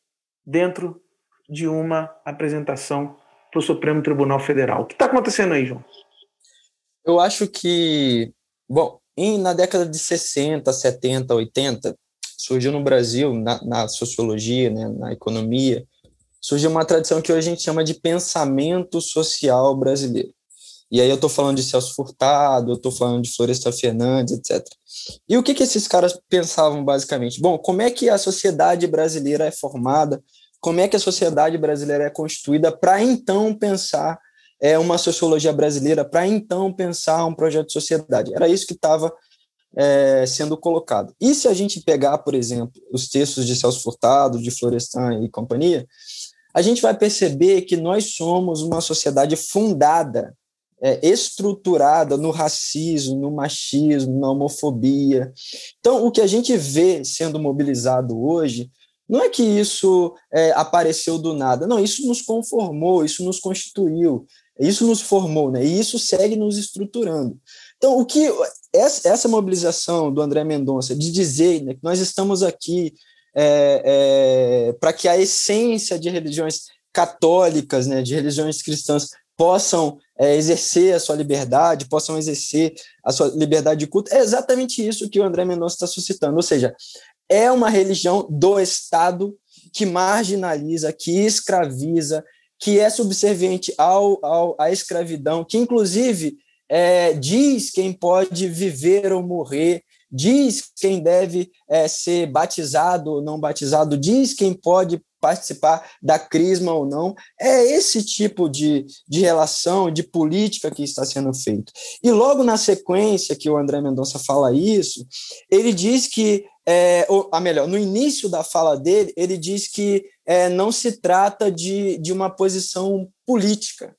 dentro de uma apresentação para o Supremo Tribunal Federal. O que está acontecendo aí, João? Eu acho que, bom, em, na década de 60, 70, 80, surgiu no Brasil, na, na sociologia, né, na economia, surgiu uma tradição que hoje a gente chama de pensamento social brasileiro. E aí eu estou falando de Celso Furtado, eu estou falando de Floresta Fernandes, etc. E o que, que esses caras pensavam basicamente? Bom, como é que a sociedade brasileira é formada como é que a sociedade brasileira é constituída para então pensar é, uma sociologia brasileira, para então pensar um projeto de sociedade. Era isso que estava é, sendo colocado. E se a gente pegar, por exemplo, os textos de Celso Furtado, de Florestan e companhia, a gente vai perceber que nós somos uma sociedade fundada, é, estruturada no racismo, no machismo, na homofobia. Então, o que a gente vê sendo mobilizado hoje não é que isso é, apareceu do nada, não, isso nos conformou, isso nos constituiu, isso nos formou, né? E isso segue nos estruturando. Então, o que essa, mobilização do André Mendonça de dizer né, que nós estamos aqui é, é, para que a essência de religiões católicas, né, de religiões cristãs, possam é, exercer a sua liberdade, possam exercer a sua liberdade de culto, é exatamente isso que o André Mendonça está suscitando. Ou seja, é uma religião do Estado que marginaliza, que escraviza, que é subserviente ao, ao, à escravidão, que inclusive é, diz quem pode viver ou morrer, diz quem deve é, ser batizado ou não batizado, diz quem pode participar da crisma ou não. É esse tipo de, de relação, de política que está sendo feito. E logo na sequência que o André Mendonça fala isso, ele diz que, é, ou, a melhor, no início da fala dele, ele diz que é, não se trata de, de uma posição política. Ou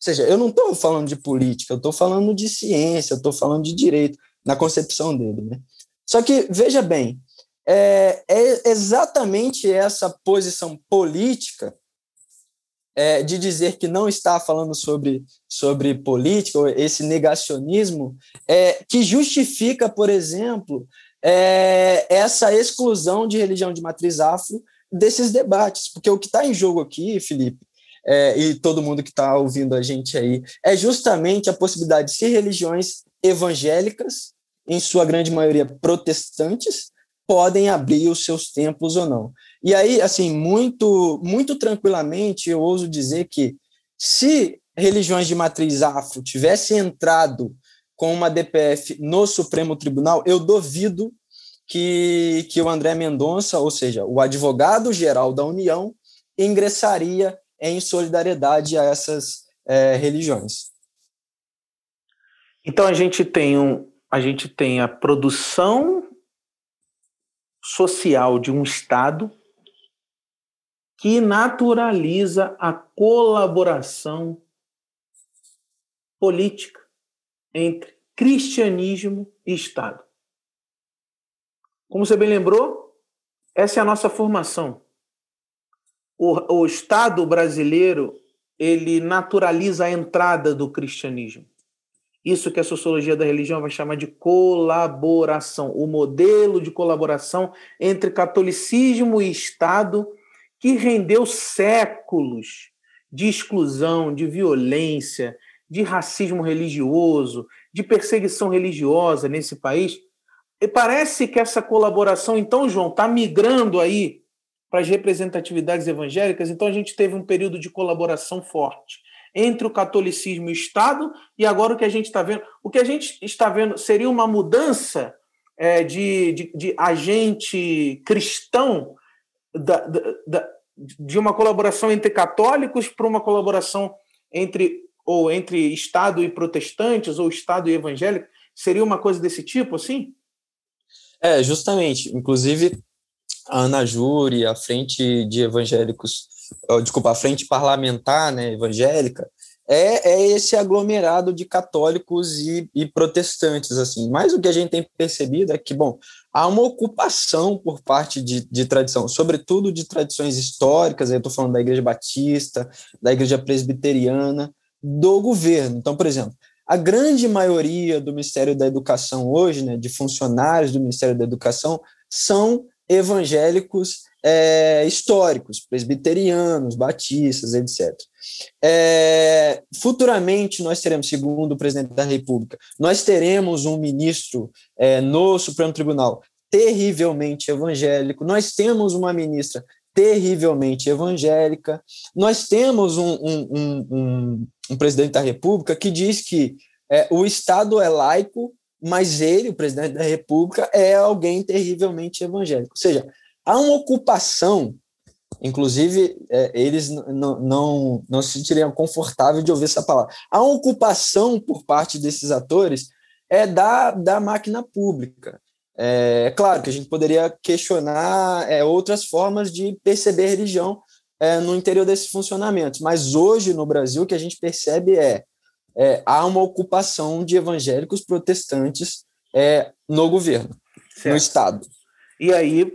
seja, eu não estou falando de política, eu estou falando de ciência, eu estou falando de direito, na concepção dele. Né? Só que, veja bem, é, é exatamente essa posição política é, de dizer que não está falando sobre, sobre política, esse negacionismo, é, que justifica, por exemplo, é, essa exclusão de religião de matriz afro desses debates. Porque o que está em jogo aqui, Felipe, é, e todo mundo que está ouvindo a gente aí, é justamente a possibilidade de se religiões evangélicas, em sua grande maioria protestantes, podem abrir os seus templos ou não. E aí, assim, muito, muito tranquilamente, eu ouso dizer que se religiões de matriz afro tivessem entrado com uma DPF no Supremo Tribunal, eu duvido que, que o André Mendonça, ou seja, o advogado-geral da União, ingressaria em solidariedade a essas é, religiões. Então a gente tem um, a gente tem a produção social de um Estado que naturaliza a colaboração política entre cristianismo e Estado. Como você bem lembrou, essa é a nossa formação. O, o Estado brasileiro ele naturaliza a entrada do cristianismo. Isso que a sociologia da religião vai chamar de colaboração, o modelo de colaboração entre catolicismo e Estado que rendeu séculos de exclusão, de violência, de racismo religioso, de perseguição religiosa nesse país. E parece que essa colaboração, então, João, está migrando aí para as representatividades evangélicas. Então, a gente teve um período de colaboração forte entre o catolicismo e o Estado, e agora o que a gente está vendo. O que a gente está vendo seria uma mudança é, de, de, de, agente cristão da, da, de uma colaboração entre católicos para uma colaboração entre ou entre Estado e protestantes ou Estado e evangélico? Seria uma coisa desse tipo, assim? É, justamente. Inclusive, a Ana Júri, a frente de evangélicos desculpa, a frente parlamentar né, evangélica, é, é esse aglomerado de católicos e, e, protestantes, assim. Mas o que a gente tem percebido é que, bom, há uma ocupação por parte de, de tradição, sobretudo de tradições históricas, eu estou falando da Igreja Batista, da Igreja Presbiteriana, do governo. Então, por exemplo, a grande maioria do Ministério da Educação hoje, né, de funcionários do Ministério da Educação, são evangélicos é, históricos, presbiterianos, batistas, etc. É, futuramente, nós teremos, segundo o presidente da República, nós teremos um ministro é, no Supremo Tribunal terrivelmente evangélico, nós temos uma ministra terrivelmente evangélica, nós temos um, um, um, um presidente da República que diz que é, o Estado é laico, mas ele, o presidente da República, é alguém terrivelmente evangélico. Ou seja, Há uma ocupação, inclusive é, eles não, não, não se sentiriam confortáveis de ouvir essa palavra. Há uma ocupação por parte desses atores é da, da máquina pública. É, é claro que a gente poderia questionar é, outras formas de perceber religião é, no interior desses funcionamentos, mas hoje no Brasil o que a gente percebe é, é há uma ocupação de evangélicos protestantes é, no governo, certo. no Estado. E aí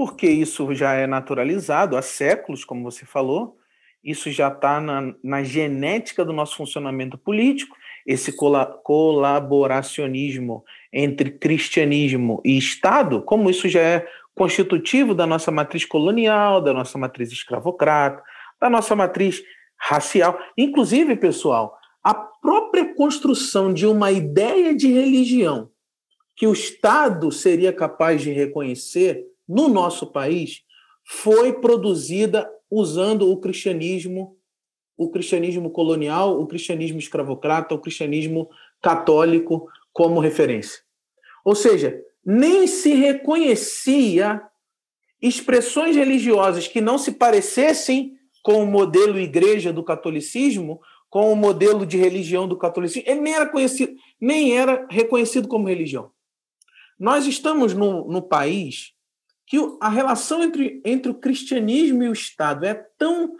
porque isso já é naturalizado há séculos, como você falou, isso já está na, na, genética do nosso funcionamento político, esse colaboracionismo entre cristianismo e Estado, como isso já é constitutivo da nossa matriz colonial, da nossa matriz escravocrata, da nossa matriz racial. Inclusive, pessoal, a própria construção de uma ideia de religião que o Estado seria capaz de reconhecer no nosso país foi produzida usando o cristianismo, o cristianismo colonial, o cristianismo escravocrata, o cristianismo católico como referência. Ou seja, nem se reconhecia expressões religiosas que não se parecessem com o modelo igreja do catolicismo, com o modelo de religião do catolicismo, ele nem era conhecido, nem era reconhecido como religião. Nós estamos no, no país que a relação entre, entre o cristianismo e o Estado é tão,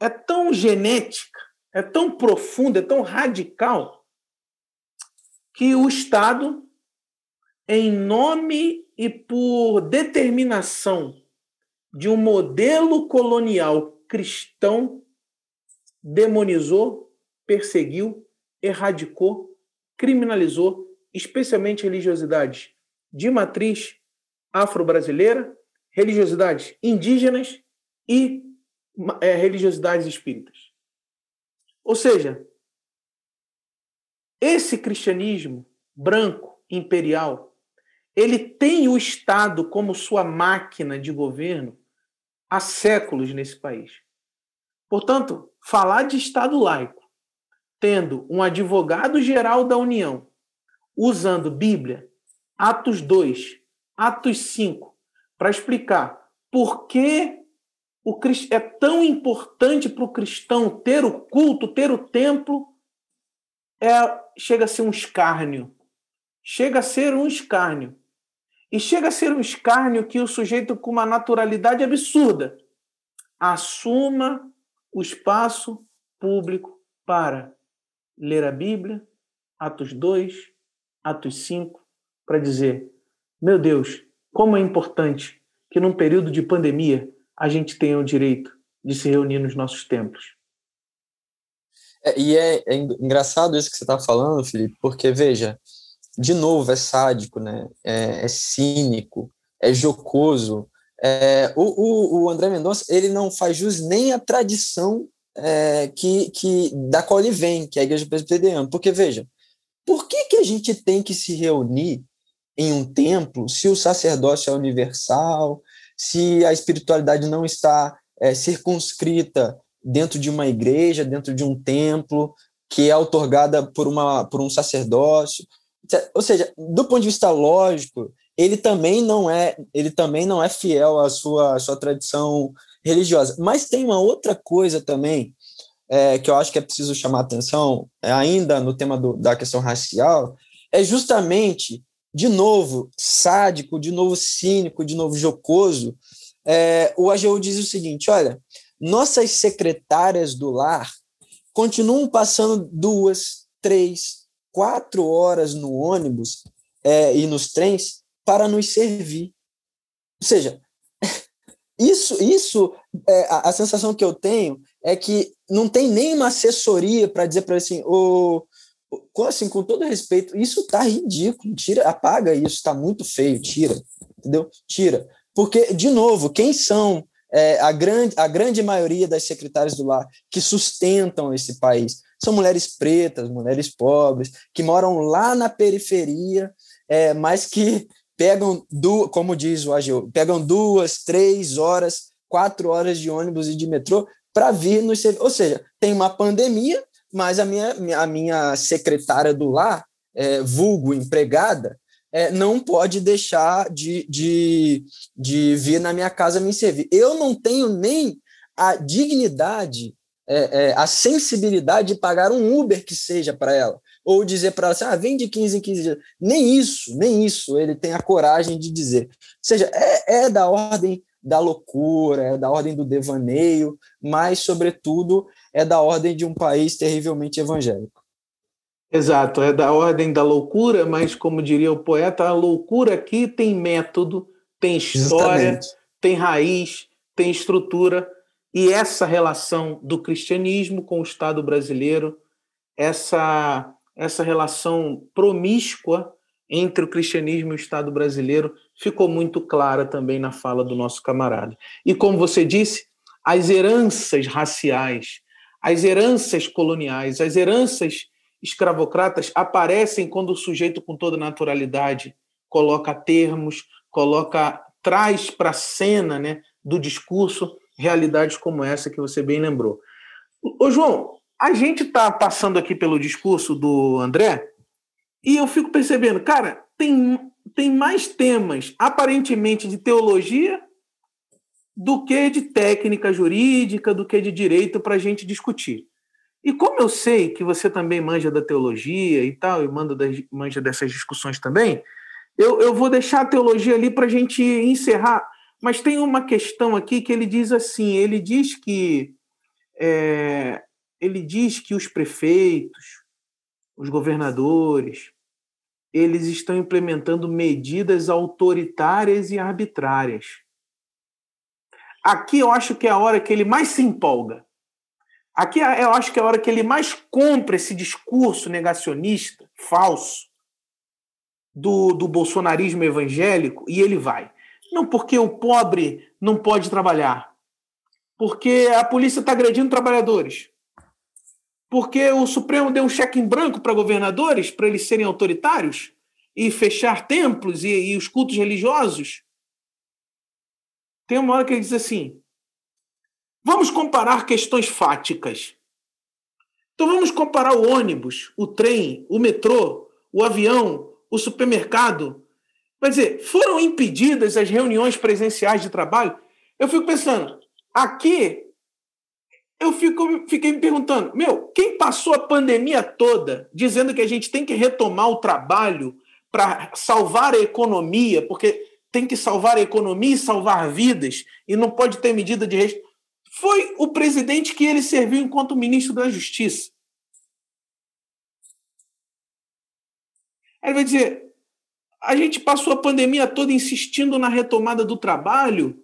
é tão genética, é tão profunda, é tão radical, que o Estado, em nome e por determinação de um modelo colonial cristão, demonizou, perseguiu, erradicou, criminalizou, especialmente religiosidades de matriz afro-brasileira, religiosidades indígenas e é, religiosidades espíritas. Ou seja, esse cristianismo branco, imperial, ele tem o Estado como sua máquina de governo há séculos nesse país. Portanto, falar de Estado laico, tendo um advogado-geral da União usando Bíblia, Atos 2, Atos 5, para explicar por que o, é tão importante para o cristão ter o culto, ter o templo, é, chega a ser um escárnio. Chega a ser um escárnio. E chega a ser um escárnio que o sujeito, com uma naturalidade absurda, assuma o espaço público para ler a Bíblia, Atos 2, Atos 5, para dizer: meu Deus, como é importante que num período de pandemia a gente tenha o direito de se reunir nos nossos templos. É, e é, é, engraçado isso que você está falando, Felipe, porque veja, de novo, é sádico, né? é, é cínico, é jocoso. É, o, o, o, André Mendonça ele não faz jus nem à tradição é, que, que da qual ele vem, que é a Igreja Presbiteriana. Porque, veja, por que, que a gente tem que se reunir em um templo se o sacerdócio é universal, se a espiritualidade não está é, circunscrita dentro de uma igreja, dentro de um templo, que é otorgada por, uma, por um sacerdócio. Ou seja, do ponto de vista lógico, ele também não é ele também não é fiel à sua, à sua tradição religiosa. Mas tem uma outra coisa também é, que eu acho que é preciso chamar atenção, é, ainda no tema do, da questão racial, é justamente de novo sádico, de novo cínico, de novo jocoso, é, o AGU diz o seguinte: olha, nossas secretárias do lar continuam passando duas, três, quatro horas no ônibus é, e nos trens para nos servir. Ou seja, isso, isso é, a, a, sensação que eu tenho é que não tem nenhuma assessoria para dizer para assim, o assim, com todo respeito, isso tá ridículo, tira, apaga isso, tá muito feio, tira, entendeu? Tira. Porque, de novo, quem são é, a, grande, a grande maioria das secretárias do lar que sustentam esse país? São mulheres pretas, mulheres pobres, que moram lá na periferia, é, mas que pegam, du como diz o AGU, pegam duas, três horas, quatro horas de ônibus e de metrô para vir nos Ou seja, tem uma pandemia, mas a minha, a minha secretária do lar, é, vulgo empregada, é, não pode deixar de, de, de vir na minha casa me servir. Eu não tenho nem a dignidade, é, é, a sensibilidade de pagar um Uber que seja para ela. Ou dizer para ela assim, ah, vem de 15 em 15 dias. Nem isso, nem isso ele tem a coragem de dizer. Ou seja, é, é da ordem da loucura, é da ordem do devaneio, mas, sobretudo, é da ordem de um país terrivelmente evangélico. Exato, é da ordem da loucura, mas, como diria o poeta, a loucura aqui tem método, tem história, Justamente. tem raiz, tem estrutura, e essa relação do cristianismo com o Estado brasileiro, essa, essa relação promíscua entre o cristianismo e o Estado brasileiro ficou muito clara também na fala do nosso camarada. E como você disse, as heranças raciais, as heranças coloniais, as heranças escravocratas aparecem quando o sujeito, com toda naturalidade, coloca termos, coloca traz para a cena né, do discurso realidades como essa que você bem lembrou. Ô, João, a gente está passando aqui pelo discurso do André e eu fico percebendo, cara, tem, tem mais temas aparentemente de teologia do que de técnica jurídica, do que de direito para a gente discutir. E como eu sei que você também manja da teologia e tal, e manda das, manja dessas discussões também, eu, eu vou deixar a teologia ali para a gente encerrar. Mas tem uma questão aqui que ele diz assim: ele diz que é, ele diz que os prefeitos, os governadores, eles estão implementando medidas autoritárias e arbitrárias. Aqui eu acho que é a hora que ele mais se empolga. Aqui eu acho que é a hora que ele mais compra esse discurso negacionista, falso, do, do bolsonarismo evangélico, e ele vai. Não porque o pobre não pode trabalhar, porque a polícia está agredindo trabalhadores, porque o Supremo deu um cheque em branco para governadores, para eles serem autoritários e fechar templos e, e os cultos religiosos. Tem uma hora que ele diz assim: vamos comparar questões fáticas. Então vamos comparar o ônibus, o trem, o metrô, o avião, o supermercado. Quer dizer, foram impedidas as reuniões presenciais de trabalho. Eu fico pensando, aqui eu fico, fiquei me perguntando, meu, quem passou a pandemia toda dizendo que a gente tem que retomar o trabalho para salvar a economia, porque tem que salvar a economia e salvar vidas, e não pode ter medida de restrição. Foi o presidente que ele serviu enquanto ministro da Justiça. Ele vai dizer: a gente passou a pandemia toda insistindo na retomada do trabalho.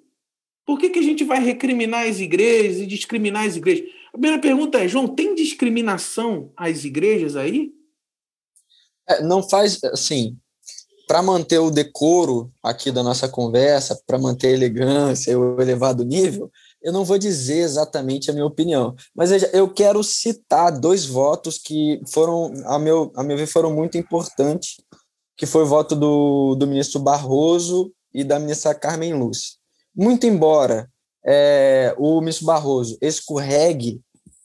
Por que, que a gente vai recriminar as igrejas e discriminar as igrejas? A primeira pergunta é, João, tem discriminação às igrejas aí? É, não faz, assim, para manter o decoro aqui da nossa conversa, para manter a elegância e o elevado nível, eu não vou dizer exatamente a minha opinião, mas veja, eu quero citar dois votos que foram, a meu, a meu ver, foram muito importantes, que foi o voto do, do ministro Barroso e da ministra Carmen Lúcia. Muito embora é, o ministro Barroso escorregue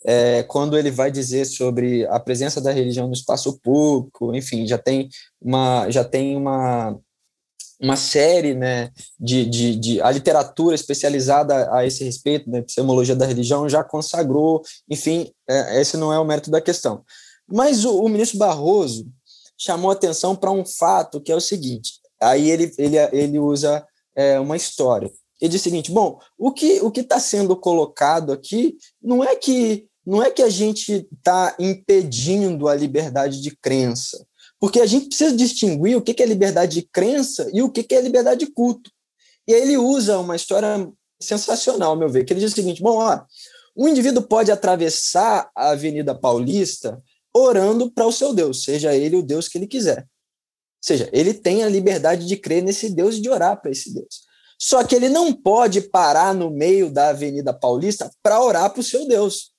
é, quando ele vai dizer sobre a presença da religião no espaço público, enfim, já tem uma, já tem uma, uma série né, de, de, de, a literatura especializada a esse respeito, né, epistemologia da religião, já consagrou, enfim, é, esse não é o mérito da questão. Mas o, o ministro Barroso chamou atenção para um fato que é o seguinte, aí ele, ele, ele usa é, uma história. Ele diz o seguinte, bom, o que o está sendo colocado aqui não é que não é que a gente está impedindo a liberdade de crença, porque a gente precisa distinguir o que é liberdade de crença e o que é liberdade de culto. E aí ele usa uma história sensacional, ao meu ver, que ele diz o seguinte: bom, ó, um indivíduo pode atravessar a Avenida Paulista orando para o seu Deus, seja ele o Deus que ele quiser. Ou seja, ele tem a liberdade de crer nesse Deus e de orar para esse Deus. Só que ele não pode parar no meio da Avenida Paulista para orar para o seu Deus.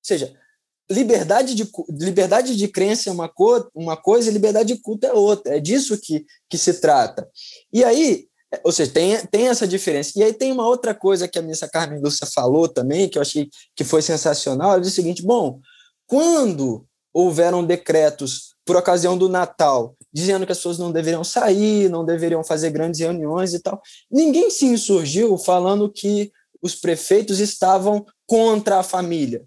Ou seja, liberdade de, liberdade de crença é uma, co, uma coisa e liberdade de culto é outra. É disso que, que se trata. E aí, ou seja, tem, tem essa diferença. E aí tem uma outra coisa que a ministra Carmen Lúcia falou também, que eu achei que foi sensacional. Ela disse o seguinte: bom, quando houveram decretos por ocasião do Natal, dizendo que as pessoas não deveriam sair, não deveriam fazer grandes reuniões e tal, ninguém se insurgiu falando que os prefeitos estavam contra a família.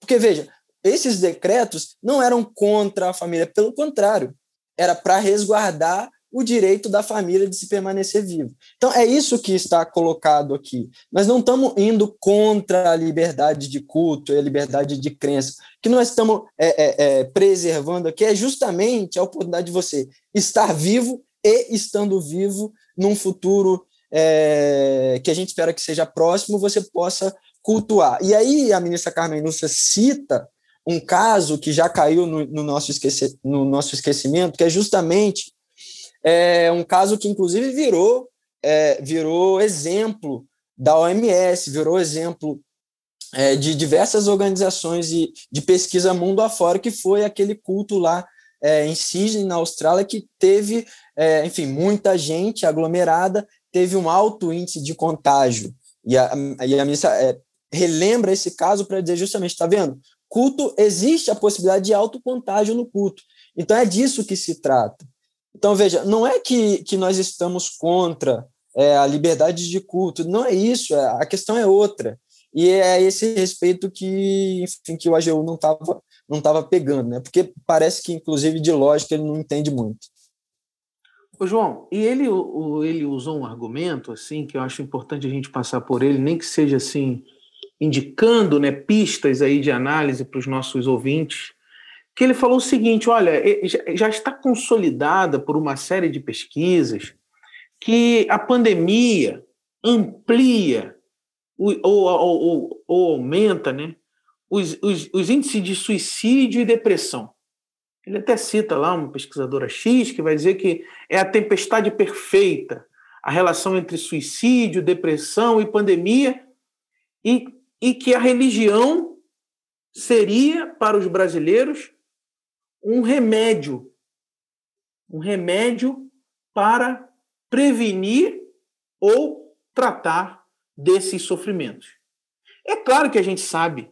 Porque, veja, esses decretos não eram contra a família, pelo contrário, era para resguardar o direito da família de se permanecer vivo. Então, é isso que está colocado aqui. Nós não estamos indo contra a liberdade de culto e a liberdade de crença. O que nós estamos é, é, é, preservando aqui é justamente a oportunidade de você estar vivo e estando vivo num futuro é, que a gente espera que seja próximo, você possa cultuar. E aí a ministra Carmen Lúcia cita um caso que já caiu no, no, nosso, no nosso esquecimento, que é justamente é, um caso que, inclusive, virou, é, virou exemplo da OMS, virou exemplo é, de diversas organizações de, de pesquisa mundo afora, que foi aquele culto lá é, em Sydney, na Austrália, que teve, é, enfim, muita gente aglomerada, teve um alto índice de contágio. E a, e a ministra é, relembra esse caso para dizer justamente, está vendo? Culto, existe a possibilidade de autocontágio no culto. Então é disso que se trata. Então, veja, não é que, que nós estamos contra é, a liberdade de culto, não é isso, é, a questão é outra. E é esse respeito que, enfim, que o AGU não estava não tava pegando, né? Porque parece que, inclusive, de lógica ele não entende muito. Ô, João, e ele, ele usou um argumento, assim, que eu acho importante a gente passar por ele, nem que seja assim, indicando né, pistas aí de análise para os nossos ouvintes, que ele falou o seguinte: olha, já está consolidada por uma série de pesquisas que a pandemia amplia ou, ou, ou, ou aumenta né, os, os, os índices de suicídio e depressão. Ele até cita lá uma pesquisadora X que vai dizer que é a tempestade perfeita, a relação entre suicídio, depressão e pandemia, e e que a religião seria para os brasileiros um remédio, um remédio para prevenir ou tratar desses sofrimentos. É claro que a gente sabe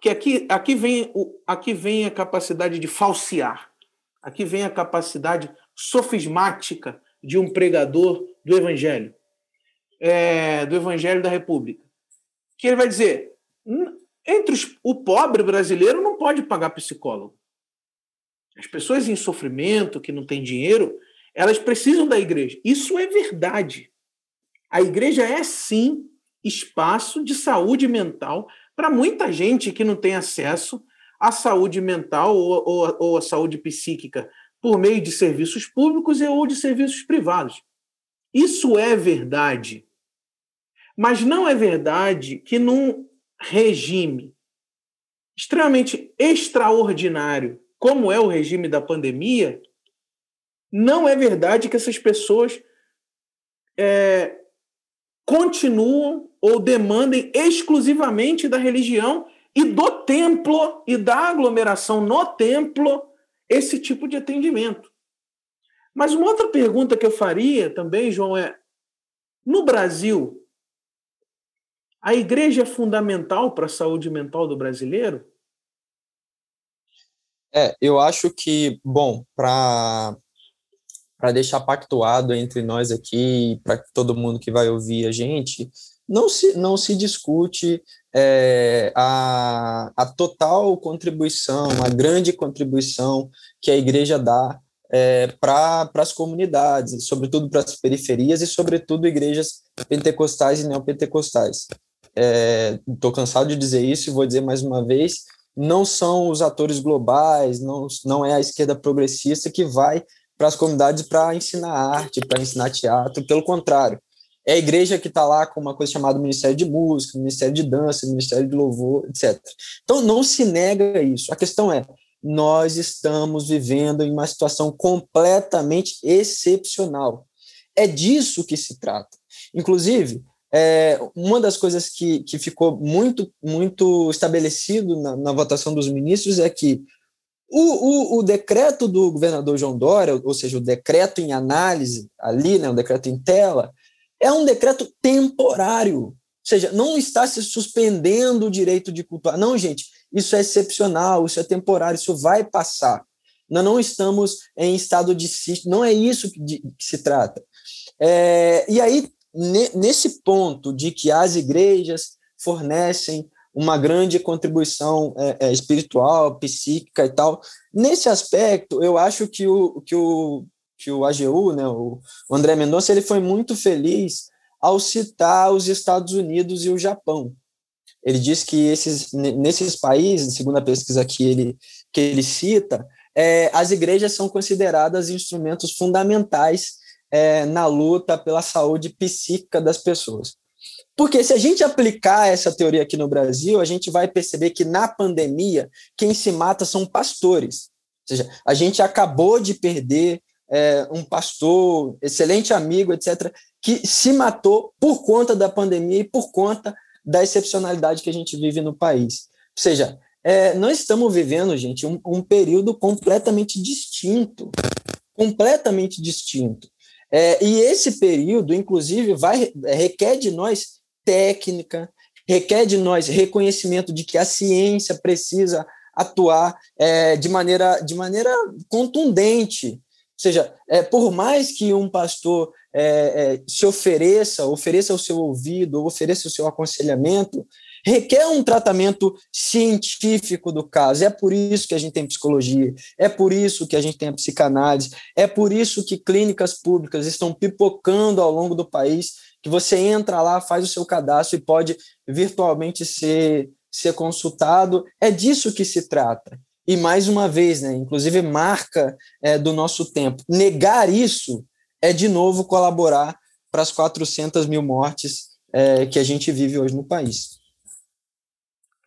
que aqui, aqui, vem, o, aqui vem a capacidade de falsear, aqui vem a capacidade sofismática de um pregador do Evangelho, é, do Evangelho da República, que ele vai dizer: entre os, o pobre brasileiro não pode pagar psicólogo. As pessoas em sofrimento, que não têm dinheiro, elas precisam da igreja. Isso é verdade. A igreja é sim espaço de saúde mental para muita gente que não tem acesso à saúde mental ou, ou, ou à saúde psíquica por meio de serviços públicos ou de serviços privados. Isso é verdade. Mas não é verdade que num regime extremamente extraordinário, como é o regime da pandemia, não é verdade que essas pessoas é, continuam ou demandem exclusivamente da religião e do templo e da aglomeração no templo esse tipo de atendimento. Mas uma outra pergunta que eu faria também, João, é: no Brasil, a igreja é fundamental para a saúde mental do brasileiro? É, eu acho que, bom, para para deixar pactuado entre nós aqui, para todo mundo que vai ouvir a gente, não se, não se discute é, a, a total contribuição, a grande contribuição que a igreja dá é, para as comunidades, sobretudo para as periferias e, sobretudo, igrejas pentecostais e neopentecostais. Estou é, cansado de dizer isso e vou dizer mais uma vez: não são os atores globais, não, não é a esquerda progressista que vai para as comunidades para ensinar arte, para ensinar teatro, pelo contrário. É a igreja que está lá com uma coisa chamada Ministério de Música, Ministério de Dança, Ministério de Louvor, etc. Então, não se nega isso. A questão é, nós estamos vivendo em uma situação completamente excepcional. É disso que se trata. Inclusive, é, uma das coisas que, que ficou muito, muito estabelecido na, na votação dos ministros é que o, o, o, decreto do governador João Dória, ou seja, o decreto em análise ali, né, o decreto em tela, é um decreto temporário. Ou seja, não está se suspendendo o direito de cultuar. Não, gente, isso é excepcional, isso é temporário, isso vai passar. Nós não estamos em estado de sítio, não é isso que, de, que se trata. É, e aí, nesse ponto de que as igrejas fornecem uma grande contribuição é, é, espiritual, psíquica e tal. Nesse aspecto, eu acho que o, que o, que o AGU, né, o André Mendonça, ele foi muito feliz ao citar os Estados Unidos e o Japão. Ele diz que esses, nesses países, segundo a pesquisa que ele, que ele cita, é, as igrejas são consideradas instrumentos fundamentais é, na luta pela saúde psíquica das pessoas. Porque se a gente aplicar essa teoria aqui no Brasil, a gente vai perceber que na pandemia, quem se mata são pastores. Ou seja, a gente acabou de perder é, um pastor, excelente amigo, etc., que se matou por conta da pandemia e por conta da excepcionalidade que a gente vive no país. Ou seja, é, nós estamos vivendo, gente, um, um, período completamente distinto. Completamente distinto. É, e esse período, inclusive, vai requer de nós técnica, requer de nós reconhecimento de que a ciência precisa atuar é, de, maneira, de maneira contundente. Ou seja, é, por mais que um pastor é, é, se ofereça, ofereça o seu ouvido, ofereça o seu aconselhamento, requer um tratamento científico do caso. É por isso que a gente tem psicologia, é por isso que a gente tem a psicanálise, é por isso que clínicas públicas estão pipocando ao longo do país que você entra lá, faz o seu cadastro e pode virtualmente ser, ser consultado. É disso que se trata. E mais uma vez, né, inclusive marca é, do nosso tempo. Negar isso é de novo colaborar para as 400 mil mortes é, que a gente vive hoje no país.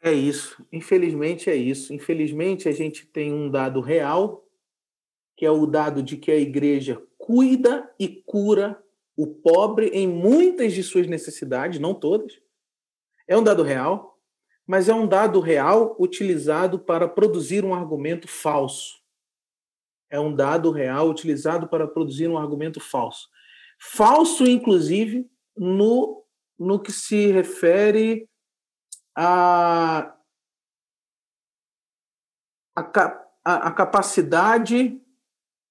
É isso. Infelizmente é isso. Infelizmente a gente tem um dado real, que é o dado de que a igreja cuida e cura o pobre em muitas de suas necessidades, não todas. É um dado real. mas é um dado real utilizado para produzir um argumento falso. É um dado real utilizado para produzir um argumento falso. Falso, inclusive, no, no que se refere a, a, a, capacidade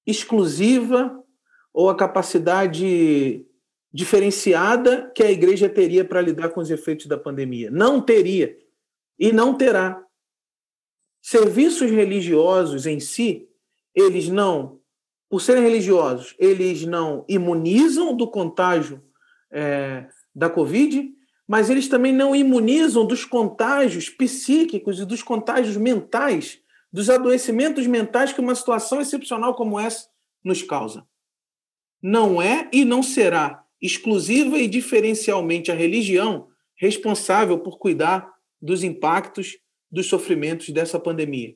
exclusiva ou a capacidade diferenciada que a igreja teria para lidar com os efeitos da pandemia. Não teria e não terá. Serviços religiosos em si, eles não, por serem religiosos, eles não imunizam do contágio é, da Covid, mas eles também não imunizam dos contágios psíquicos e dos contágios mentais, dos adoecimentos mentais que uma situação excepcional como essa nos causa. Não é e não será exclusiva e diferencialmente a religião responsável por cuidar dos impactos dos sofrimentos dessa pandemia.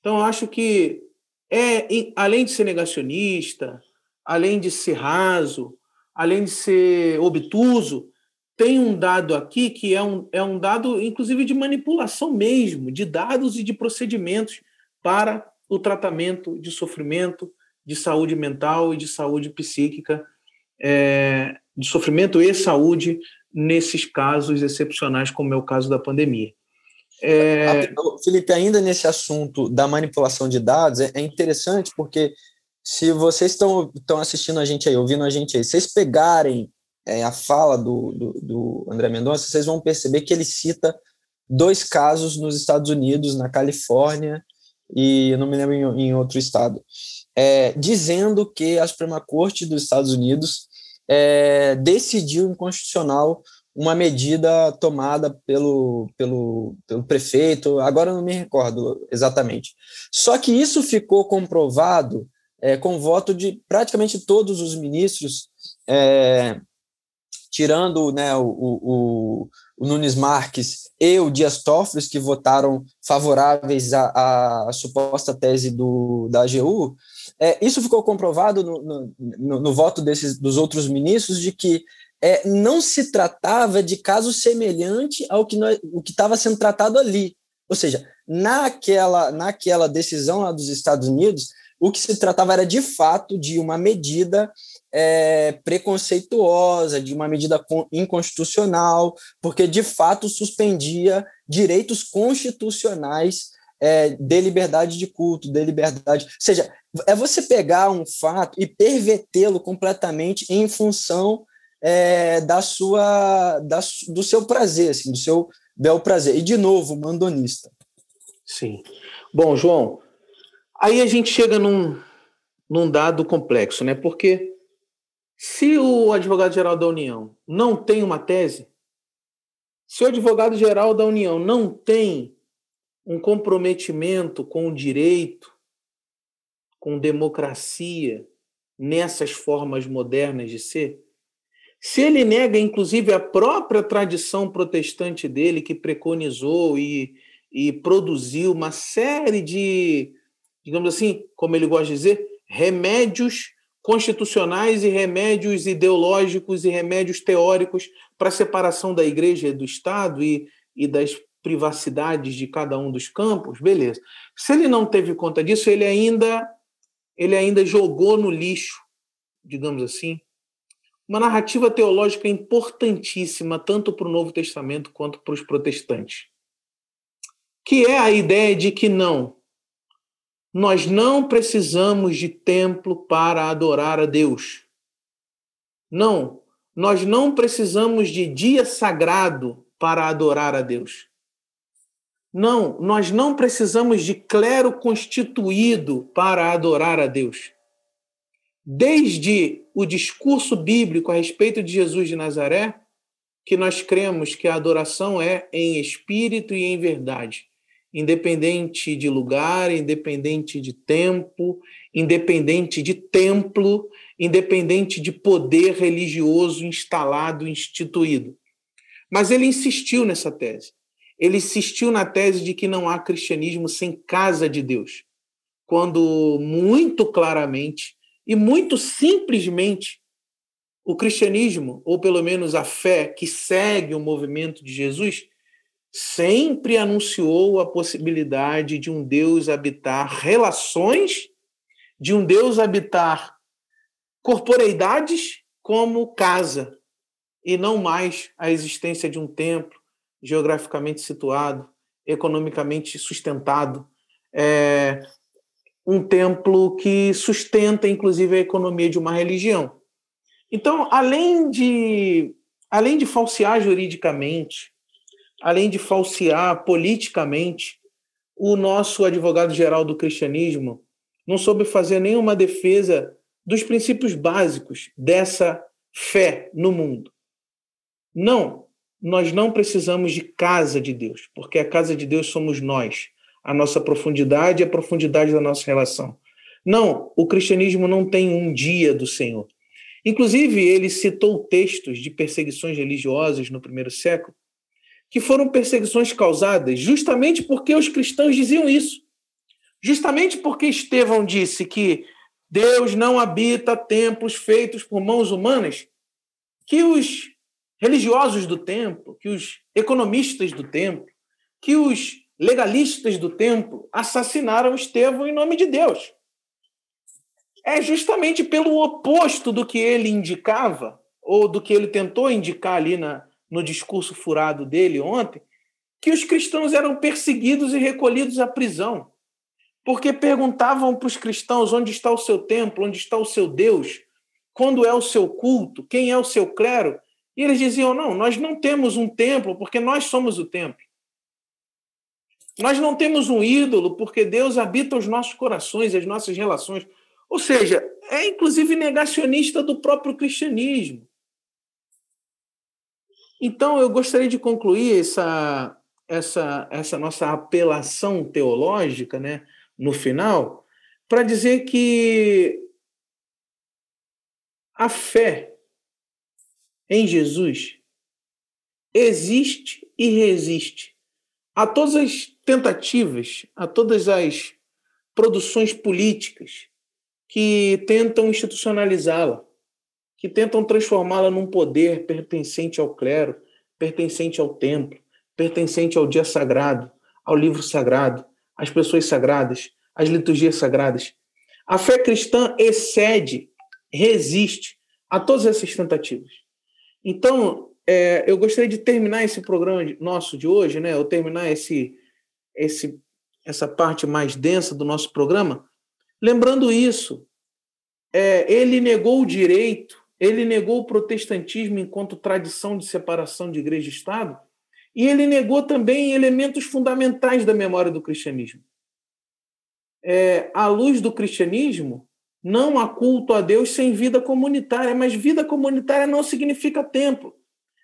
Então, acho que é, além de ser negacionista, além de ser raso, além de ser obtuso, tem um dado aqui que é um, é um dado, inclusive, de manipulação mesmo, de dados e de procedimentos para o tratamento de sofrimento, de saúde mental e de saúde psíquica, é, de sofrimento e saúde nesses casos excepcionais, como é o caso da pandemia. É... Felipe, ainda nesse assunto da manipulação de dados, é, é interessante porque se vocês estão, estão assistindo a gente aí, ouvindo a gente aí, vocês pegarem é, a fala do, do, do André Mendonça, vocês vão perceber que ele cita dois casos nos Estados Unidos, na Califórnia e não me lembro em, em outro estado, é, dizendo que a Suprema Corte dos Estados Unidos é, decidiu inconstitucional uma medida tomada pelo, pelo, pelo prefeito, agora não me recordo exatamente. Só que isso ficou comprovado é, com voto de praticamente todos os ministros, é, tirando né, o, o, o, Nunes Marques e o Dias Toffoli, que votaram favoráveis à, à suposta tese do, da AGU, é, isso ficou comprovado no, no, no, voto desses, dos outros ministros de que é, não se tratava de caso semelhante ao que estava sendo tratado ali. Ou seja, naquela, naquela decisão lá dos Estados Unidos, o que se tratava era de fato de uma medida é, preconceituosa, de uma medida inconstitucional, porque de fato suspendia direitos constitucionais é, de liberdade de culto, de liberdade. Ou seja, é você pegar um fato e pervertê-lo completamente em função é, da sua, da, do seu prazer, assim, do seu bel prazer. E, de novo, mandonista. Sim. Bom, João, aí a gente chega num, num dado complexo, né? Porque se o advogado-geral da União não tem uma tese, se o advogado-geral da União não tem um comprometimento com o direito, com democracia, nessas formas modernas de ser, se ele nega, inclusive, a própria tradição protestante dele, que preconizou e, e produziu uma série de, digamos assim, como ele gosta de dizer, remédios constitucionais e remédios ideológicos e remédios teóricos para a separação da igreja e do Estado e, e das privacidades de cada um dos campos, beleza. Se ele não teve conta disso, ele ainda ele ainda jogou no lixo, digamos assim, uma narrativa teológica importantíssima tanto para o Novo Testamento quanto para os protestantes, que é a ideia de que não, nós não precisamos de templo para adorar a Deus. Não, nós não precisamos de dia sagrado para adorar a Deus. Não, nós não precisamos de clero constituído para adorar a Deus. Desde o discurso bíblico a respeito de Jesus de Nazaré, que nós cremos que a adoração é em espírito e em verdade, independente de lugar, independente de tempo, independente de templo, independente de poder religioso instalado, instituído. Mas ele insistiu nessa tese ele insistiu na tese de que não há cristianismo sem casa de Deus, quando muito claramente e muito simplesmente o cristianismo, ou pelo menos a fé que segue o movimento de Jesus, sempre anunciou a possibilidade de um Deus habitar relações, de um Deus habitar corporeidades como casa, e não mais a existência de um templo geograficamente situado, economicamente sustentado, é, um templo que sustenta, inclusive, a economia de uma religião. Então, além de, além de falsear juridicamente, além de falsear politicamente, o nosso advogado-geral do cristianismo não soube fazer nenhuma defesa dos princípios básicos dessa fé no mundo. Não, nós não precisamos de casa de Deus, porque a casa de Deus somos nós, a nossa profundidade e a profundidade da nossa relação. Não, o cristianismo não tem um dia do Senhor. Inclusive, ele citou textos de perseguições religiosas no primeiro século, que foram perseguições causadas justamente porque os cristãos diziam isso. Justamente porque Estevão disse que Deus não habita templos feitos por mãos humanas, que os religiosos do templo, que os economistas do templo, que os legalistas do templo assassinaram Estevão em nome de Deus. É justamente pelo oposto do que ele indicava, ou do que ele tentou indicar ali na, no discurso furado dele ontem, que os cristãos eram perseguidos e recolhidos à prisão. Porque perguntavam para os cristãos onde está o seu templo, onde está o seu Deus, quando é o seu culto, quem é o seu clero, e eles diziam: não, nós não temos um templo porque nós somos o templo. Nós não temos um ídolo porque Deus habita os nossos corações, as nossas relações. Ou seja, é inclusive negacionista do próprio cristianismo. Então, eu gostaria de concluir essa, essa, essa nossa apelação teológica né, no final, para dizer que a fé em Jesus existe e resiste a todas as tentativas, a todas as produções políticas que tentam institucionalizá-la, que tentam transformá-la num poder pertencente ao clero, pertencente ao templo, pertencente ao dia sagrado, ao livro sagrado, às pessoas sagradas, às liturgias sagradas. A fé cristã excede, resiste a todas essas tentativas. Então, é, eu gostaria de terminar esse programa nosso de hoje, né? Ou terminar esse, esse, essa parte mais densa do nosso programa, lembrando isso. É, ele negou o direito, ele negou o protestantismo enquanto tradição de separação de igreja e Estado, e ele negou também elementos fundamentais da memória do cristianismo. É, à luz do cristianismo, não há culto a Deus sem vida comunitária, mas vida comunitária não significa templo.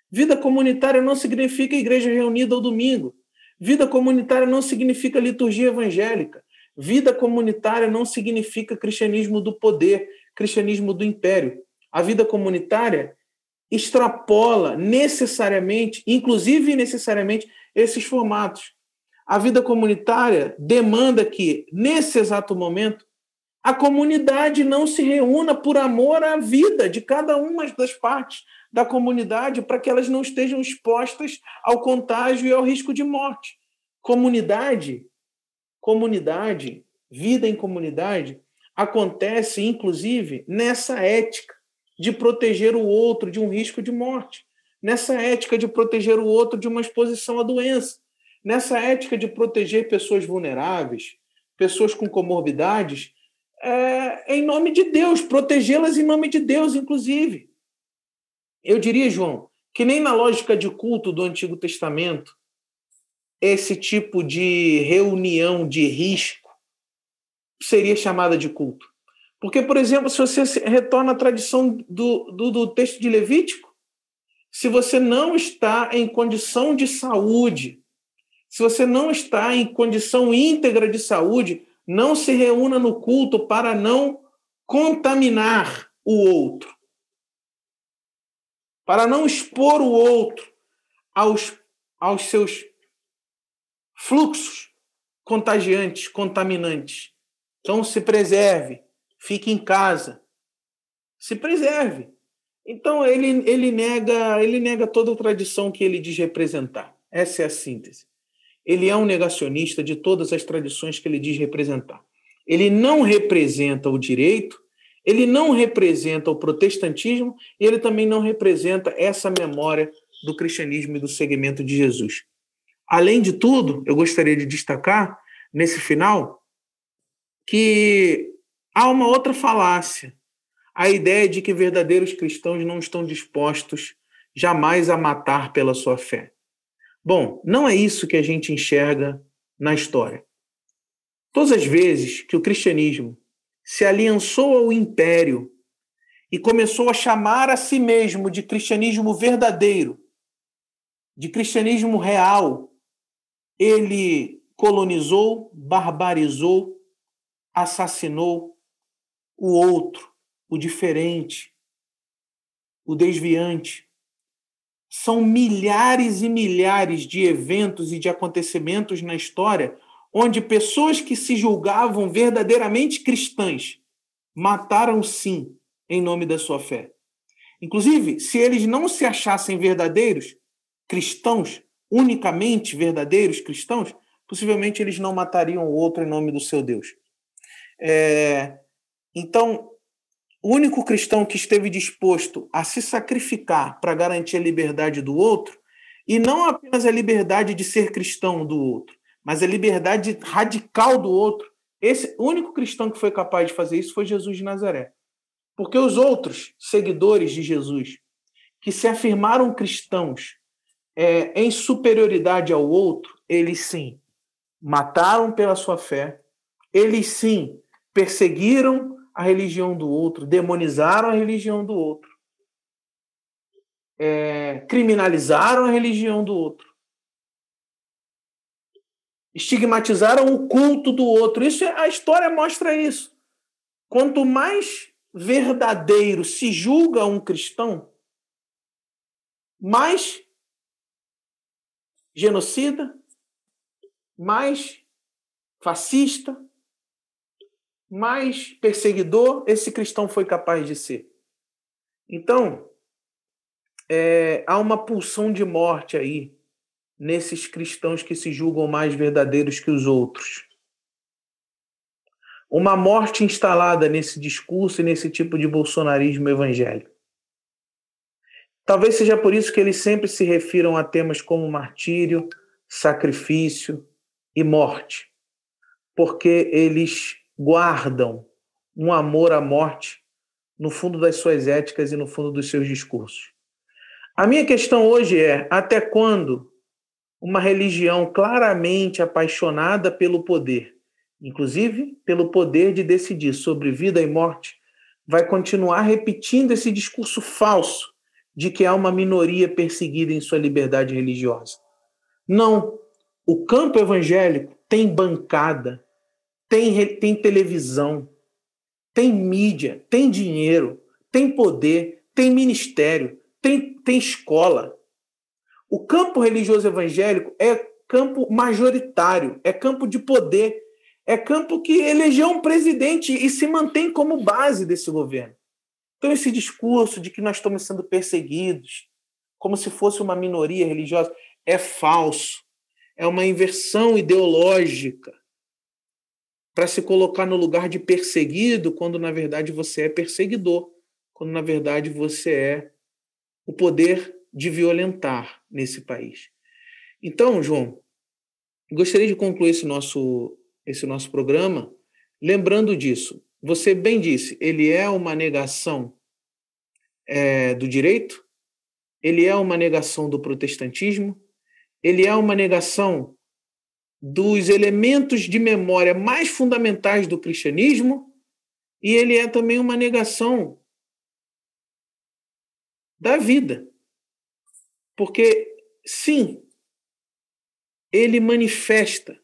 Vida comunitária não significa igreja reunida ao domingo. Vida comunitária não significa liturgia evangélica. Vida comunitária não significa cristianismo do poder, cristianismo do império. A vida comunitária extrapola necessariamente, inclusive necessariamente, esses formatos. A vida comunitária demanda que, nesse exato momento, a comunidade não se reúna por amor à vida de cada uma das partes da comunidade para que elas não estejam expostas ao contágio e ao risco de morte. Comunidade, comunidade, vida em comunidade acontece inclusive nessa ética de proteger o outro de um risco de morte, nessa ética de proteger o outro de uma exposição à doença, nessa ética de proteger pessoas vulneráveis, pessoas com comorbidades é, em nome de Deus, protegê-las em nome de Deus, inclusive. Eu diria, João, que nem na lógica de culto do Antigo Testamento, esse tipo de reunião de risco seria chamada de culto. Porque, por exemplo, se você retorna à tradição do, do, do texto de Levítico, se você não está em condição de saúde, se você não está em condição íntegra de saúde, não se reúna no culto para não contaminar o outro, para não expor o outro aos, aos seus fluxos contagiantes, contaminantes. Então, se preserve, fique em casa, se preserve. Então, ele, ele, nega, ele nega toda a tradição que ele diz representar. Essa é a síntese. Ele é um negacionista de todas as tradições que ele diz representar. Ele não representa o direito, ele não representa o protestantismo e ele também não representa essa memória do cristianismo e do segmento de Jesus. Além de tudo, eu gostaria de destacar, nesse final, que há uma outra falácia. A ideia de que verdadeiros cristãos não estão dispostos jamais a matar pela sua fé. Bom, não é isso que a gente enxerga na história. Todas as vezes que o cristianismo se aliançou ao império e começou a chamar a si mesmo de cristianismo verdadeiro, de cristianismo real, ele colonizou, barbarizou, assassinou o outro, o diferente, o desviante. São milhares e milhares de eventos e de acontecimentos na história onde pessoas que se julgavam verdadeiramente cristãs mataram sim em nome da sua fé. Inclusive, se eles não se achassem verdadeiros cristãos, unicamente verdadeiros cristãos, possivelmente eles não matariam o outro em nome do seu Deus. É, então, o único cristão que esteve disposto a se sacrificar para garantir a liberdade do outro, e não apenas a liberdade de ser cristão do outro, mas a liberdade radical do outro. Esse único cristão que foi capaz de fazer isso foi Jesus de Nazaré. Porque os outros seguidores de Jesus, que se afirmaram cristãos é, em superioridade ao outro, eles sim mataram pela sua fé, eles sim perseguiram a religião do outro, demonizaram a religião do outro, é, criminalizaram a religião do outro, estigmatizaram o culto do outro. Isso é, a história mostra isso. Quanto mais verdadeiro se julga um cristão, mais genocida, mais fascista, mais perseguidor esse cristão foi capaz de ser. Então, é, há uma pulsão de morte aí nesses cristãos que se julgam mais verdadeiros que os outros. Uma morte instalada nesse discurso e nesse tipo de bolsonarismo evangélico. Talvez seja por isso que eles sempre se refiram a temas como martírio, sacrifício e morte, porque eles guardam um amor à morte no fundo das suas éticas e no fundo dos seus discursos. A minha questão hoje é: até quando uma religião claramente apaixonada pelo poder, inclusive pelo poder de decidir sobre vida e morte, vai continuar repetindo esse discurso falso de que há uma minoria perseguida em sua liberdade religiosa? Não. O campo evangélico tem bancada, tem, tem televisão, tem mídia, tem dinheiro, tem poder, tem ministério, tem, tem escola. O campo religioso evangélico é campo majoritário, é campo de poder, é campo que elegeu um presidente e se mantém como base desse governo. Então, esse discurso de que nós estamos sendo perseguidos, como se fosse uma minoria religiosa, é falso. É uma inversão ideológica para se colocar no lugar de perseguido, quando na verdade você é perseguidor, quando na verdade você é o poder de violentar nesse país. Então, João, gostaria de concluir esse nosso, esse nosso programa lembrando disso. Você bem disse, ele é uma negação é, do direito, ele é uma negação do protestantismo, ele é uma negação dos elementos de memória mais fundamentais do cristianismo e ele é também uma negação da vida. Porque, sim, ele manifesta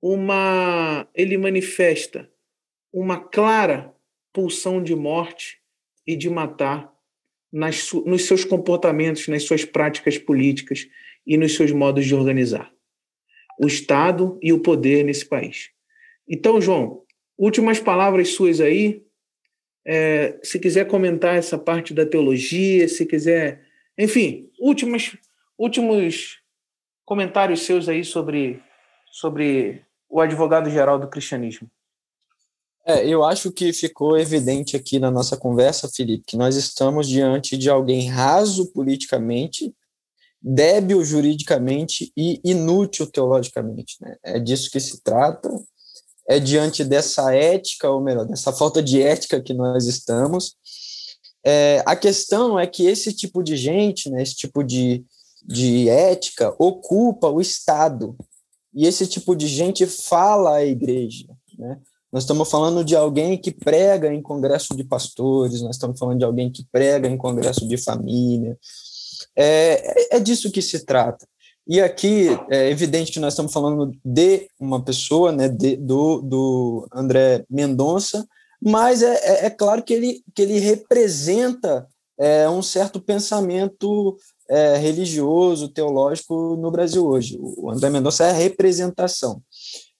uma ele manifesta uma clara pulsão de morte e de matar nas, nos seus comportamentos, nas suas práticas políticas e nos seus modos de organizar o Estado e o poder nesse país. Então, João, últimas palavras suas aí. É, se quiser comentar essa parte da teologia, se quiser. Enfim, últimas, últimos comentários seus aí sobre, sobre o advogado-geral do cristianismo. É, eu acho que ficou evidente aqui na nossa conversa, Felipe, que nós estamos diante de alguém raso politicamente, débil juridicamente e inútil teologicamente. Né? É disso que se trata. É diante dessa ética, ou melhor, dessa falta de ética que nós estamos. É, a questão é que esse tipo de gente, né, esse tipo de, de ética, ocupa o Estado. E esse tipo de gente fala à igreja. Né? Nós estamos falando de alguém que prega em congresso de pastores, nós estamos falando de alguém que prega em congresso de família. É, é disso que se trata. E aqui é evidente que nós estamos falando de uma pessoa, né, de, do, do André Mendonça, mas é, é, é, claro que ele, que ele representa é, um certo pensamento é, religioso, teológico no Brasil hoje. O André Mendonça é a representação